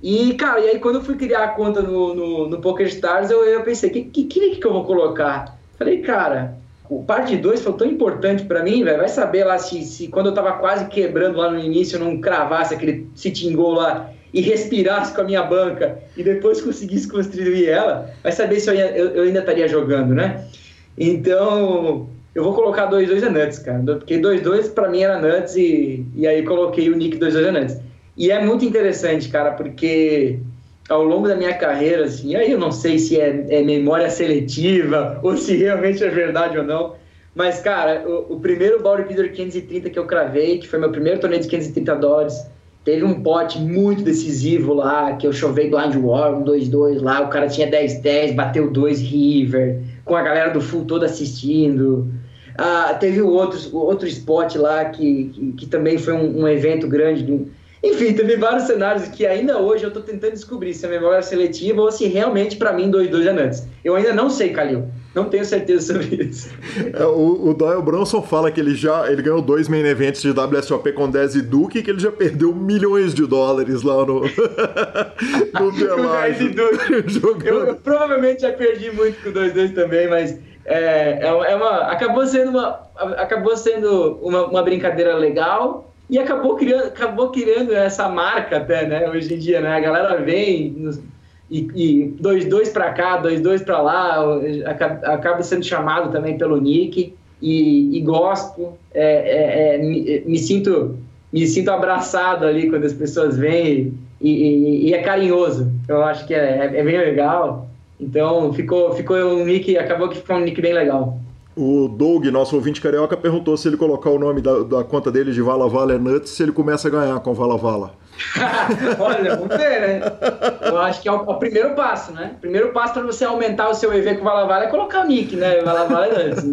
E, cara, e aí quando eu fui criar a conta no, no, no PokerStars, eu, eu pensei, que, que, que que eu vou colocar? Falei, cara, o par de dois foi tão importante para mim, velho. Vai saber lá se, se quando eu tava quase quebrando lá no início, eu não cravasse aquele sitting goal lá e respirasse com a minha banca e depois conseguisse construir ela, vai saber se eu, eu, eu ainda estaria jogando, né? Então, eu vou colocar 2-2 é Nuts, cara. Porque 2-2 para mim era Nuts e, e aí coloquei o nick 2-2 é Nuts. E é muito interessante, cara, porque ao longo da minha carreira, assim, aí eu não sei se é, é memória seletiva *laughs* ou se realmente é verdade ou não, mas, cara, o, o primeiro Beater 530 que eu cravei, que foi meu primeiro torneio de 530 dólares, teve um pote muito decisivo lá, que eu chovei Blind War, um 2-2 lá, o cara tinha 10-10, bateu 2 River, com a galera do Full todo assistindo. Ah, teve outro, outro spot lá que, que, que também foi um, um evento grande. Enfim, teve vários cenários que ainda hoje eu estou tentando descobrir se é memória seletiva ou se realmente para mim 2-2 é. Eu ainda não sei, Calil. Não tenho certeza sobre isso. É, o, o Doyle Bronson fala que ele já ele ganhou dois main events de WSOP com 10 e Duke e que ele já perdeu milhões de dólares lá no, *laughs* no Pelagio. *laughs* eu, eu, provavelmente já perdi muito com 2-2 também, mas é, é, é, uma, acabou sendo, uma, acabou sendo uma, uma brincadeira legal e acabou criando, acabou criando essa marca até, né? Hoje em dia, né? A galera vem nos, e 2-2 para cá, 2-2 para lá, acaba sendo chamado também pelo Nick e, e gosto, é, é, é, me, me, sinto me sinto abraçado ali quando as pessoas vêm e, e, e é carinhoso. Eu acho que é, é, bem legal. Então ficou ficou um nick, acabou que ficou um nick bem legal. O Doug, nosso ouvinte carioca, perguntou se ele colocar o nome da, da conta dele de Vala Vala é Nuts, se ele começa a ganhar com Vala Vala. *laughs* Olha, vamos ver, né? Eu acho que é o, o primeiro passo, né? O primeiro passo para você aumentar o seu EV com Vala Vala é colocar o nick, né? Vala Vala é Nuts.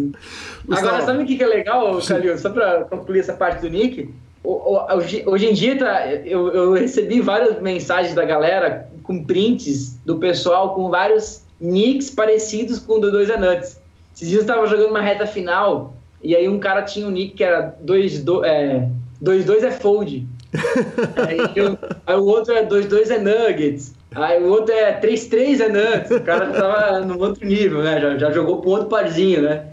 *laughs* Agora, sabe o que é legal, Calil? Só para concluir essa parte do nick? Hoje, em dia, tá, eu, eu recebi várias mensagens da galera com prints do pessoal com vários nicks parecidos com o do 2 é Nuts. Esses dias eu tava jogando uma reta final e aí um cara tinha um nick que era 2-2 é, dois, dois é fold. *laughs* aí, eu, aí, o outro é 2-2 é nuggets. Aí o outro é 3-3 é nuggets. O cara tava no outro nível, né? Já, já jogou pro outro parzinho, né?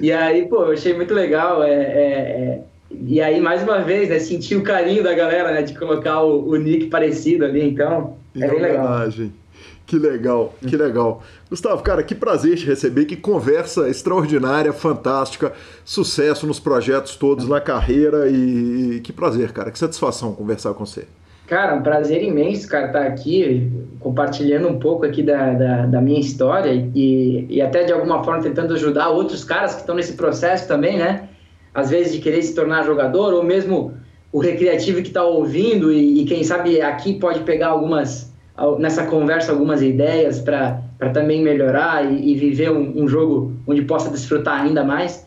E aí, pô, eu achei muito legal. É, é, é, e aí, mais uma vez, né, senti o carinho da galera, né, de colocar o, o nick parecido ali, então, é bem legal. Que legal, que legal. Gustavo, cara, que prazer te receber, que conversa extraordinária, fantástica, sucesso nos projetos todos, na carreira e, que prazer, cara, que satisfação conversar com você. Cara, um prazer imenso, cara, estar tá aqui compartilhando um pouco aqui da, da, da minha história e, e até de alguma forma tentando ajudar outros caras que estão nesse processo também, né? Às vezes de querer se tornar jogador ou mesmo o recreativo que está ouvindo e, e quem sabe aqui pode pegar algumas nessa conversa algumas ideias para também melhorar e, e viver um, um, jogo onde possa desfrutar ainda mais.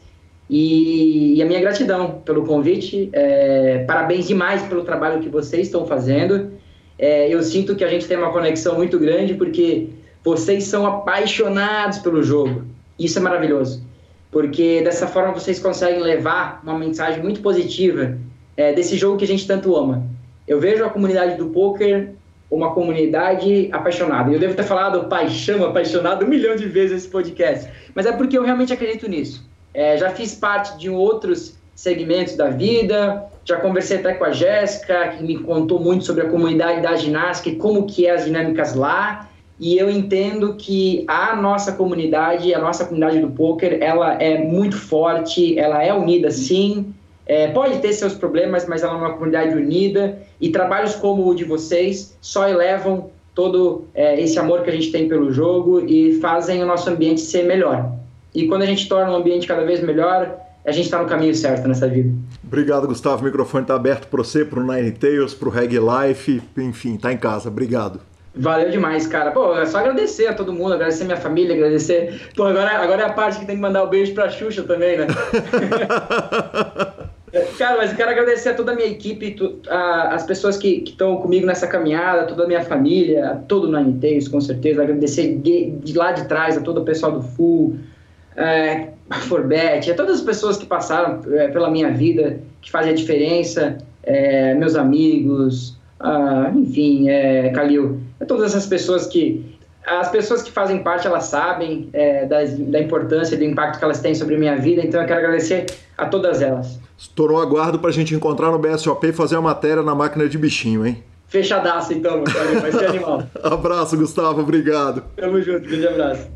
E, e a minha gratidão pelo convite, é, parabéns demais pelo trabalho que vocês estão fazendo. É, eu sinto que a gente tem uma conexão muito grande porque vocês são apaixonados pelo jogo. Isso é maravilhoso, porque dessa forma vocês conseguem levar uma mensagem muito positiva é, desse jogo que a gente tanto ama. Eu vejo a comunidade do poker uma comunidade apaixonada. Eu devo ter falado paixão, apaixonado um milhão de vezes nesse podcast, mas é porque eu realmente acredito nisso. É, já fiz parte de outros segmentos da vida, já conversei até com a Jéssica, que me contou muito sobre a comunidade da ginástica e como que é as dinâmicas lá, e eu entendo que a nossa comunidade, a nossa comunidade do poker, ela é muito forte, ela é unida sim, é, pode ter seus problemas, mas ela é uma comunidade unida e trabalhos como o de vocês só elevam todo é, esse amor que a gente tem pelo jogo e fazem o nosso ambiente ser melhor. E quando a gente torna um ambiente cada vez melhor, a gente está no caminho certo nessa vida. Obrigado, Gustavo. O microfone está aberto para você, para o Nine Tails, para o Reg Life, enfim, tá em casa. Obrigado. Valeu demais, cara. Pô, é só agradecer a todo mundo, agradecer minha família, agradecer. Pô, agora, agora é a parte que tem que mandar o um beijo pra Xuxa também, né? *laughs* Cara, mas eu quero agradecer a toda a minha equipe, tu, a, as pessoas que estão comigo nessa caminhada, toda a minha família, todo o Nine com certeza. Agradecer de, de, lá de trás a todo o pessoal do Full, é, a Forbet, a todas as pessoas que passaram é, pela minha vida, que fazem a diferença, é, meus amigos, ah, enfim, é, Calil, a todas essas pessoas que. As pessoas que fazem parte, elas sabem é, da, da importância e do impacto que elas têm sobre a minha vida, então eu quero agradecer a todas elas. Estourou aguardo pra gente encontrar no BSOP e fazer a matéria na máquina de bichinho, hein? Fechadaço então, vai ser animal. *laughs* abraço, Gustavo, obrigado. Tamo junto, grande abraço.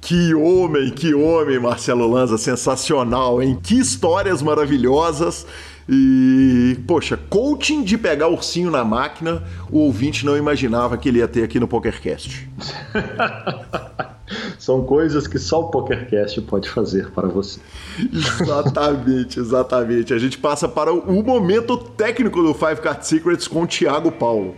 Que homem, que homem, Marcelo Lanza, sensacional, hein? Que histórias maravilhosas. E, poxa, coaching de pegar ursinho na máquina, o ouvinte não imaginava que ele ia ter aqui no PokerCast. *laughs* São coisas que só o PokerCast pode fazer para você. Exatamente, exatamente. A gente passa para o momento técnico do Five Card Secrets com o Thiago Paulo.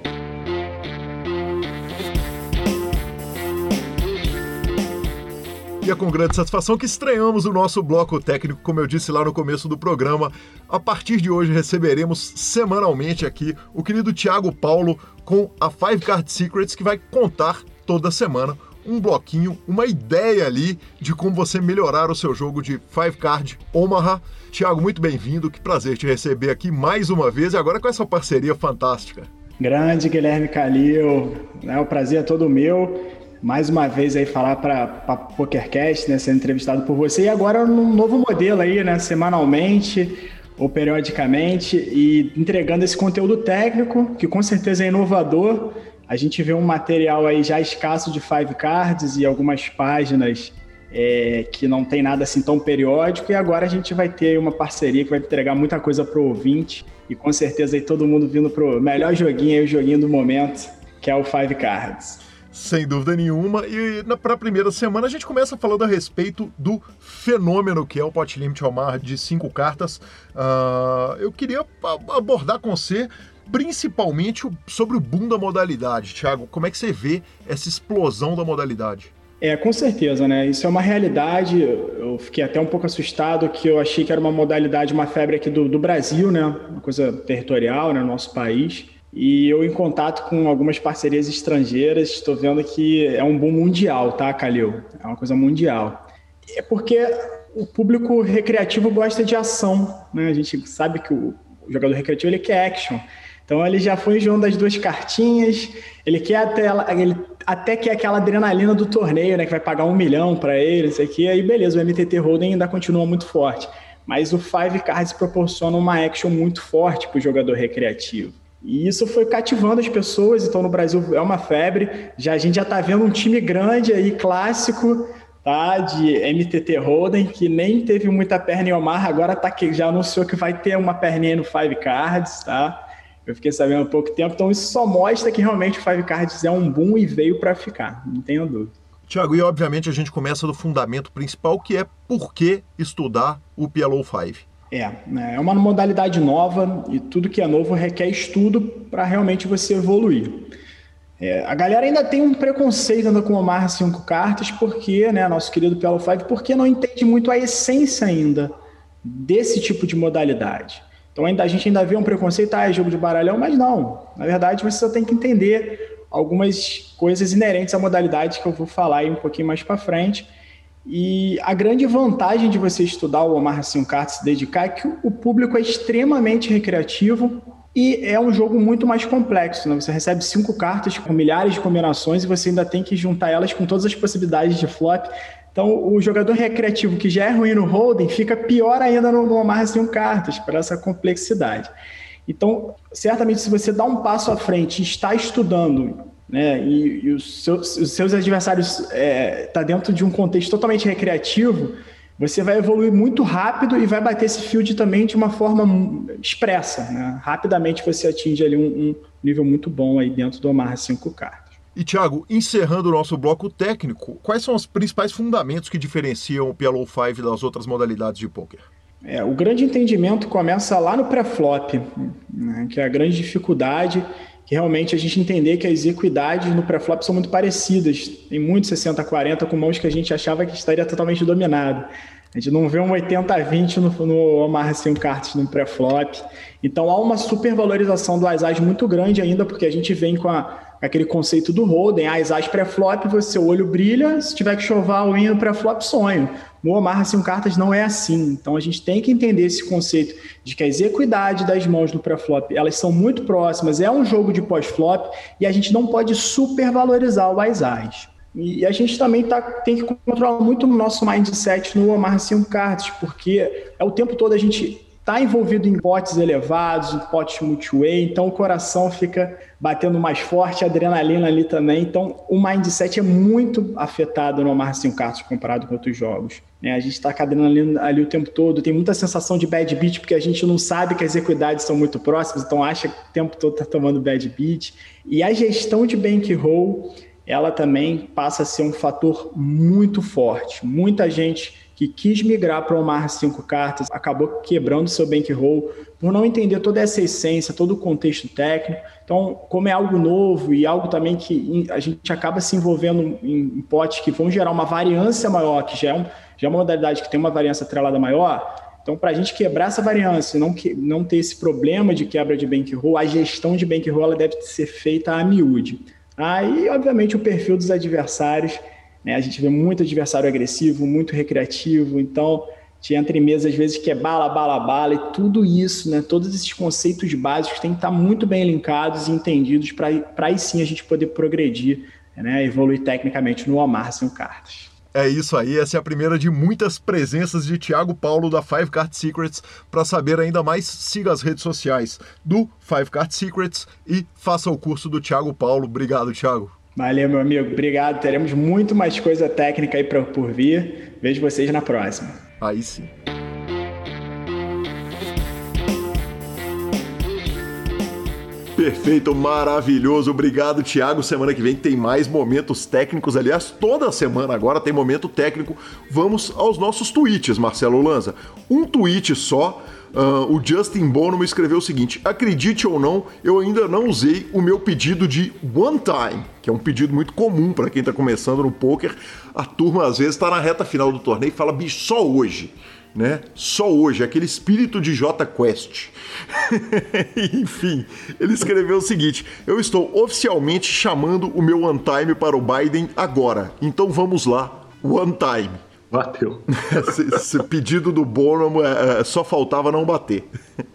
E é com grande satisfação que estreamos o nosso bloco técnico, como eu disse lá no começo do programa. A partir de hoje receberemos semanalmente aqui o querido Thiago Paulo com a Five Card Secrets, que vai contar toda semana um bloquinho, uma ideia ali de como você melhorar o seu jogo de Five Card Omaha. Thiago, muito bem-vindo, que prazer te receber aqui mais uma vez e agora com essa parceria fantástica. Grande Guilherme Calil, é o prazer é todo meu mais uma vez aí falar para PokerCast, né, sendo entrevistado por você e agora num novo modelo aí, né, semanalmente ou periodicamente e entregando esse conteúdo técnico que com certeza é inovador. A gente vê um material aí já escasso de five cards e algumas páginas é, que não tem nada assim tão periódico e agora a gente vai ter uma parceria que vai entregar muita coisa para o ouvinte e com certeza aí todo mundo vindo pro melhor joguinho aí, o joguinho do momento, que é o Five Cards. Sem dúvida nenhuma. E para a primeira semana a gente começa falando a respeito do fenômeno que é o Pot Limit Omar de cinco cartas. Uh, eu queria abordar com você principalmente sobre o boom da modalidade. Thiago, como é que você vê essa explosão da modalidade? É, com certeza, né? Isso é uma realidade. Eu fiquei até um pouco assustado que eu achei que era uma modalidade, uma febre aqui do, do Brasil, né? Uma coisa territorial, né? No nosso país. E eu, em contato com algumas parcerias estrangeiras, estou vendo que é um boom mundial, tá, Calil? É uma coisa mundial. É porque o público recreativo gosta de ação, né? A gente sabe que o jogador recreativo ele quer action. Então ele já foi enjoando das duas cartinhas, ele quer até, ele até quer aquela adrenalina do torneio, né? Que vai pagar um milhão para ele, isso aqui, aí beleza, o MTT Hold'em ainda continua muito forte. Mas o Five Cards proporciona uma action muito forte para o jogador recreativo. E isso foi cativando as pessoas, então no Brasil é uma febre. Já, a gente já está vendo um time grande aí, clássico, tá? De MTT Hold'em, que nem teve muita perna em Omar, agora tá que já anunciou que vai ter uma perninha no Five Cards, tá? Eu fiquei sabendo há pouco tempo, então isso só mostra que realmente o Five Cards é um boom e veio para ficar, não tenho dúvida. Tiago, e obviamente a gente começa do fundamento principal, que é por que estudar o PLO 5. É, né, é uma modalidade nova e tudo que é novo requer estudo para realmente você evoluir. É, a galera ainda tem um preconceito ainda com o Omar cinco cartas, porque, né, nosso querido PLO 5, porque não entende muito a essência ainda desse tipo de modalidade. Então ainda, a gente ainda vê um preconceito, ah, é jogo de baralhão, mas não. Na verdade, você só tem que entender algumas coisas inerentes à modalidade que eu vou falar aí um pouquinho mais para frente. E a grande vantagem de você estudar o Omar Racing Kart, se dedicar, é que o público é extremamente recreativo e é um jogo muito mais complexo. Né? Você recebe cinco cartas com milhares de combinações e você ainda tem que juntar elas com todas as possibilidades de flop. Então, o jogador recreativo que já é ruim no holding fica pior ainda no, amarra sem cartas, para essa complexidade. Então, certamente, se você dá um passo à frente e está estudando, né, e, e os, seus, os, seus, adversários estão é, tá dentro de um contexto totalmente recreativo, você vai evoluir muito rápido e vai bater esse field também de uma forma expressa. Né? Rapidamente você atinge ali um, um nível muito bom aí dentro do Amarra 5K. E Thiago, encerrando o nosso bloco técnico, quais são os principais fundamentos que diferenciam o PLO 5 das outras modalidades de poker? É, o grande entendimento começa lá no pré-flop, né, que é a grande dificuldade, que realmente a gente entender que as equidades no pré-flop são muito parecidas. Tem muito 60-40 com mãos que a gente achava que estaria totalmente dominado. A gente não vê um 80-20 no, no Omar 5 cartas no pré-flop. Então há uma supervalorização do Azaz muito grande ainda, porque a gente vem com a aquele conceito do Holden, as as pré-flop, você o olho brilha, se tiver que chovar o hino pré-flop, sonho. No Omar assim, cartas não é assim. Então a gente tem que entender esse conceito de que a execuidade das mãos no pré-flop, elas são muito próximas, é um jogo de pós-flop e a gente não pode supervalorizar o as. E a gente também tá, tem que controlar muito o nosso mindset no Omar 5 cartas, porque é o tempo todo a gente está envolvido em potes elevados, em potes multiway, então o coração fica batendo mais forte, a adrenalina ali também. Então o mindset é muito afetado no Omar 5 cartas comparado com outros jogos. É, a gente está com a adrenalina ali o tempo todo, tem muita sensação de bad beat, porque a gente não sabe que as equidades são muito próximas, então acha que o tempo todo está tomando bad beat. E a gestão de bankroll, ela também passa a ser um fator muito forte. Muita gente que quis migrar para o Omar 5 cartas, acabou quebrando seu bankroll por não entender toda essa essência, todo o contexto técnico. Então, como é algo novo e algo também que a gente acaba se envolvendo em potes que vão gerar uma variância maior, que já é, um, já é uma modalidade que tem uma variância atrelada maior, então, para a gente quebrar essa variância não, que, não ter esse problema de quebra de bankroll, a gestão de bankroll ela deve ser feita a miúde. Aí, obviamente, o perfil dos adversários né? A gente vê muito adversário agressivo, muito recreativo, então te entra em mesa às vezes que é bala, bala, bala, e tudo isso, né? todos esses conceitos básicos têm que estar muito bem linkados e entendidos para aí sim a gente poder progredir, né? evoluir tecnicamente no Omar sem cartas. É isso aí, essa é a primeira de muitas presenças de Thiago Paulo da Five Card Secrets. Para saber ainda mais, siga as redes sociais do Five Card Secrets e faça o curso do Thiago Paulo. Obrigado, Thiago. Valeu, meu amigo. Obrigado. Teremos muito mais coisa técnica aí pra, por vir. Vejo vocês na próxima. Aí sim. Perfeito, maravilhoso. Obrigado, Thiago. Semana que vem tem mais momentos técnicos. Aliás, toda semana agora tem momento técnico. Vamos aos nossos tweets, Marcelo Lanza. Um tweet só Uh, o Justin Bono escreveu o seguinte: acredite ou não, eu ainda não usei o meu pedido de one time, que é um pedido muito comum para quem está começando no poker. A turma às vezes está na reta final do torneio e fala, bicho, só hoje. né? Só hoje, aquele espírito de J Quest. *laughs* Enfim, ele escreveu o seguinte: Eu estou oficialmente chamando o meu one time para o Biden agora. Então vamos lá, one time. Bateu. *laughs* esse, esse pedido do Bonham é, é, só faltava não bater.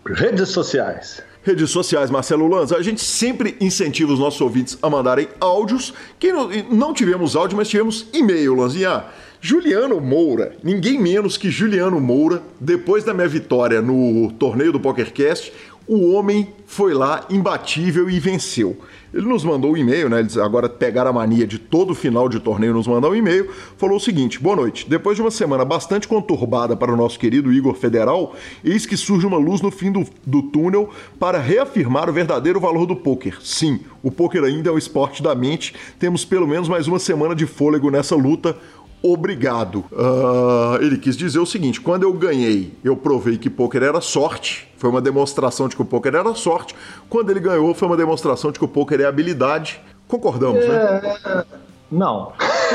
Redes sociais. Redes sociais, Marcelo Lanza, a gente sempre incentiva os nossos ouvintes a mandarem áudios. Quem não, não tivemos áudio, mas tivemos e-mail, Lanzinha. Juliano Moura, ninguém menos que Juliano Moura, depois da minha vitória no torneio do PokerCast, o homem foi lá imbatível e venceu. Ele nos mandou um e-mail, né? Eles agora pegaram a mania de todo final de torneio nos mandar um e-mail. Falou o seguinte: boa noite. Depois de uma semana bastante conturbada para o nosso querido Igor Federal, eis que surge uma luz no fim do, do túnel para reafirmar o verdadeiro valor do poker. Sim, o poker ainda é o esporte da mente. Temos pelo menos mais uma semana de fôlego nessa luta obrigado. Uh, ele quis dizer o seguinte: quando eu ganhei, eu provei que poker era sorte. Foi uma demonstração de que o poker era sorte. Quando ele ganhou, foi uma demonstração de que o poker é habilidade. Concordamos, né? é... né? Não.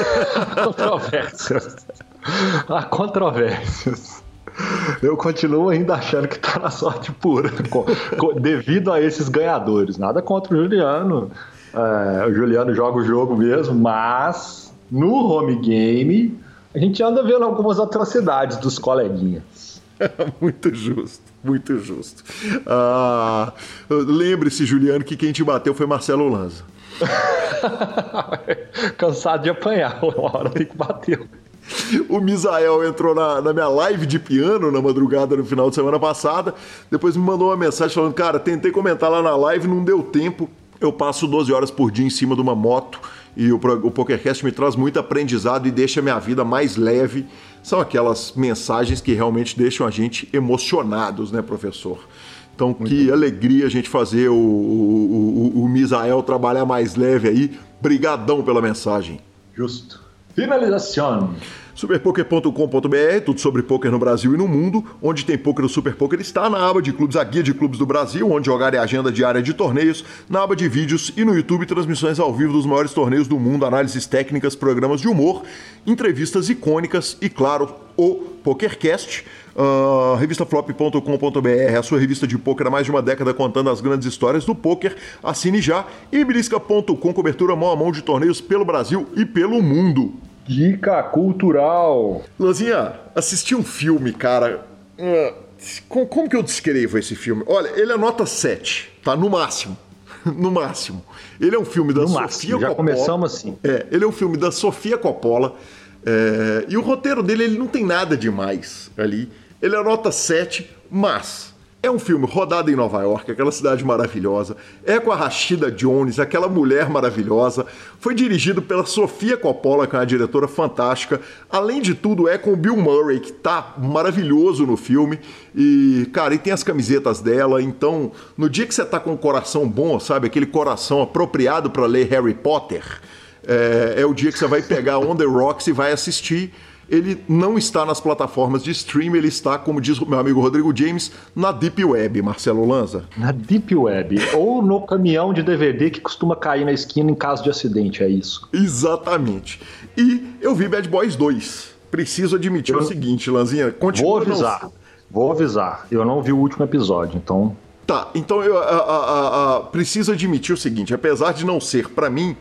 *laughs* controvérsias. Há controvérsias. Eu continuo ainda achando que tá na sorte pura, devido a esses ganhadores. Nada contra o Juliano. É, o Juliano joga o jogo mesmo, mas no home game, a gente anda vendo algumas atrocidades dos coleguinhas. *laughs* muito justo, muito justo. Ah, Lembre-se, Juliano, que quem te bateu foi Marcelo Lanza. *laughs* Cansado de apanhar, *laughs* uma hora tem que bater. O Misael entrou na, na, minha live de piano na madrugada no final de semana passada. Depois me mandou uma mensagem falando: Cara, tentei comentar lá na live, não deu tempo. Eu passo 12 horas por dia em cima de uma moto e o, o PokerCast me traz muito aprendizado e deixa minha vida mais leve. São aquelas mensagens que realmente deixam a gente emocionados, né, professor? Então, muito que bom. alegria a gente fazer o, o, o, o Misael trabalhar mais leve aí. Brigadão pela mensagem. Justo. Finalização. Superpoker.com.br, tudo sobre poker no Brasil e no mundo. Onde tem poker, o Super Poker está na aba de clubes, a guia de clubes do Brasil, onde jogar é agenda diária de torneios, na aba de vídeos e no YouTube transmissões ao vivo dos maiores torneios do mundo, análises técnicas, programas de humor, entrevistas icônicas e, claro, o PokerCast. Uh, revistaflop.com.br, a sua revista de poker há mais de uma década contando as grandes histórias do poker. Assine já. E belisca.com, cobertura mão a mão de torneios pelo Brasil e pelo mundo. Dica cultural. Lanzinha, assisti um filme, cara. Uh, como que eu descrevo esse filme? Olha, ele é nota 7, tá? No máximo. *laughs* no máximo. Ele é um filme da no Sofia máximo. Já Coppola. começamos assim. É, ele é um filme da Sofia Coppola. É, e o roteiro dele ele não tem nada demais ali. Ele é nota 7, mas é um filme rodado em Nova York, aquela cidade maravilhosa. É com a Rashida Jones, aquela mulher maravilhosa. Foi dirigido pela Sofia Coppola, que é uma diretora fantástica. Além de tudo, é com o Bill Murray, que tá maravilhoso no filme. E, cara, e tem as camisetas dela. Então, no dia que você tá com um coração bom, sabe? Aquele coração apropriado para ler Harry Potter, é, é o dia que você vai pegar On The Rocks e vai assistir ele não está nas plataformas de stream, ele está, como diz o meu amigo Rodrigo James, na Deep Web, Marcelo Lanza. Na Deep Web, ou no caminhão de DVD que costuma cair na esquina em caso de acidente, é isso. Exatamente. E eu vi Bad Boys 2. Preciso admitir eu... o seguinte, Lanzinha, continua... Vou avisar, não... vou avisar. Eu não vi o último episódio, então... Tá, então eu a, a, a, preciso admitir o seguinte, apesar de não ser para mim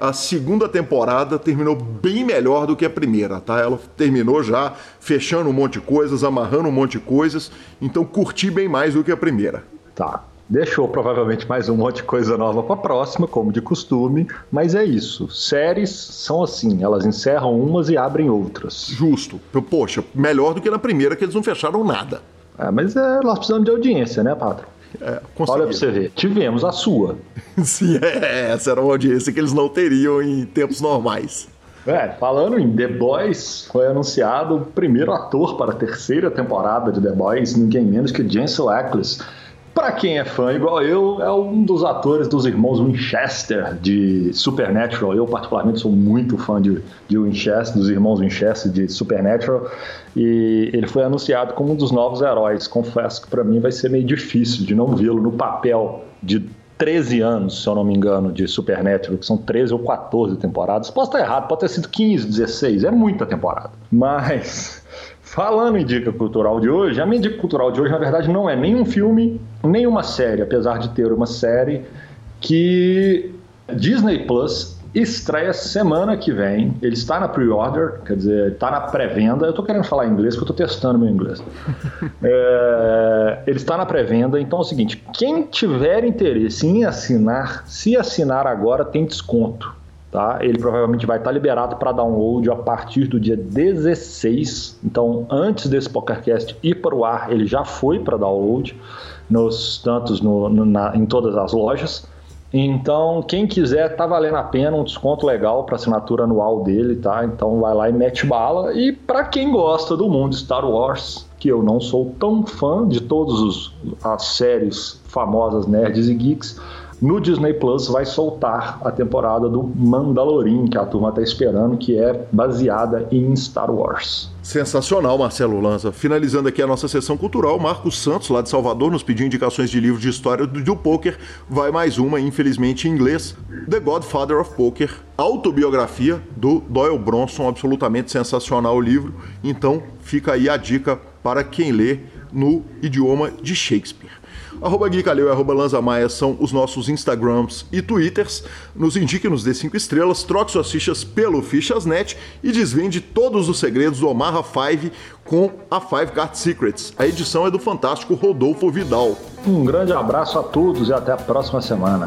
a segunda temporada terminou bem melhor do que a primeira, tá? Ela terminou já fechando um monte de coisas, amarrando um monte de coisas, então curti bem mais do que a primeira. Tá. Deixou provavelmente mais um monte de coisa nova para a próxima, como de costume, mas é isso. Séries são assim, elas encerram umas e abrem outras. Justo. Poxa, melhor do que na primeira, que eles não fecharam nada. É, mas é, nós precisamos de audiência, né, Patrão? É, Olha pra você ver, tivemos a sua. *laughs* Sim, é, essa era uma audiência que eles não teriam em tempos normais. É, falando em The Boys, foi anunciado o primeiro ator para a terceira temporada de The Boys, ninguém menos que Jensen Ackles para quem é fã, igual eu, é um dos atores dos irmãos Winchester de Supernatural. Eu, particularmente, sou muito fã de, de Winchester, dos irmãos Winchester de Supernatural. E ele foi anunciado como um dos novos heróis. Confesso que para mim vai ser meio difícil de não vê-lo no papel de 13 anos, se eu não me engano, de Supernatural, que são 13 ou 14 temporadas. Posso estar errado, pode ter sido 15, 16, é muita temporada. Mas Falando em dica cultural de hoje, a minha dica cultural de hoje, na verdade, não é nem um filme, nem uma série, apesar de ter uma série que Disney Plus estreia semana que vem. Ele está na pre-order, quer dizer, está na pré-venda. Eu estou querendo falar inglês porque eu estou testando meu inglês. *laughs* é, ele está na pré-venda, então é o seguinte: quem tiver interesse em assinar, se assinar agora, tem desconto. Tá? Ele provavelmente vai estar liberado para download a partir do dia 16. Então, antes desse PokerCast ir para o ar, ele já foi para download, nos tantos no, no, na, em todas as lojas. Então, quem quiser, tá valendo a pena, um desconto legal para assinatura anual dele, tá? Então vai lá e mete bala. E para quem gosta do mundo Star Wars, que eu não sou tão fã de todas as séries famosas nerds e geeks, no Disney Plus vai soltar a temporada do Mandalorian, que a turma está esperando, que é baseada em Star Wars. Sensacional, Marcelo Lanza. Finalizando aqui a nossa sessão cultural, Marcos Santos, lá de Salvador, nos pediu indicações de livros de história do, do poker. Vai mais uma, infelizmente em inglês: The Godfather of Poker, autobiografia do Doyle Bronson. Absolutamente sensacional o livro. Então fica aí a dica para quem lê no idioma de Shakespeare. Arroba Gui Calil e arroba Lanza Maia são os nossos Instagrams e Twitters. Nos indique, nos dê 5 estrelas, troque suas fichas pelo Fichasnet e desvende todos os segredos do Omaha 5 com a Five Card Secrets. A edição é do fantástico Rodolfo Vidal. Um grande abraço a todos e até a próxima semana.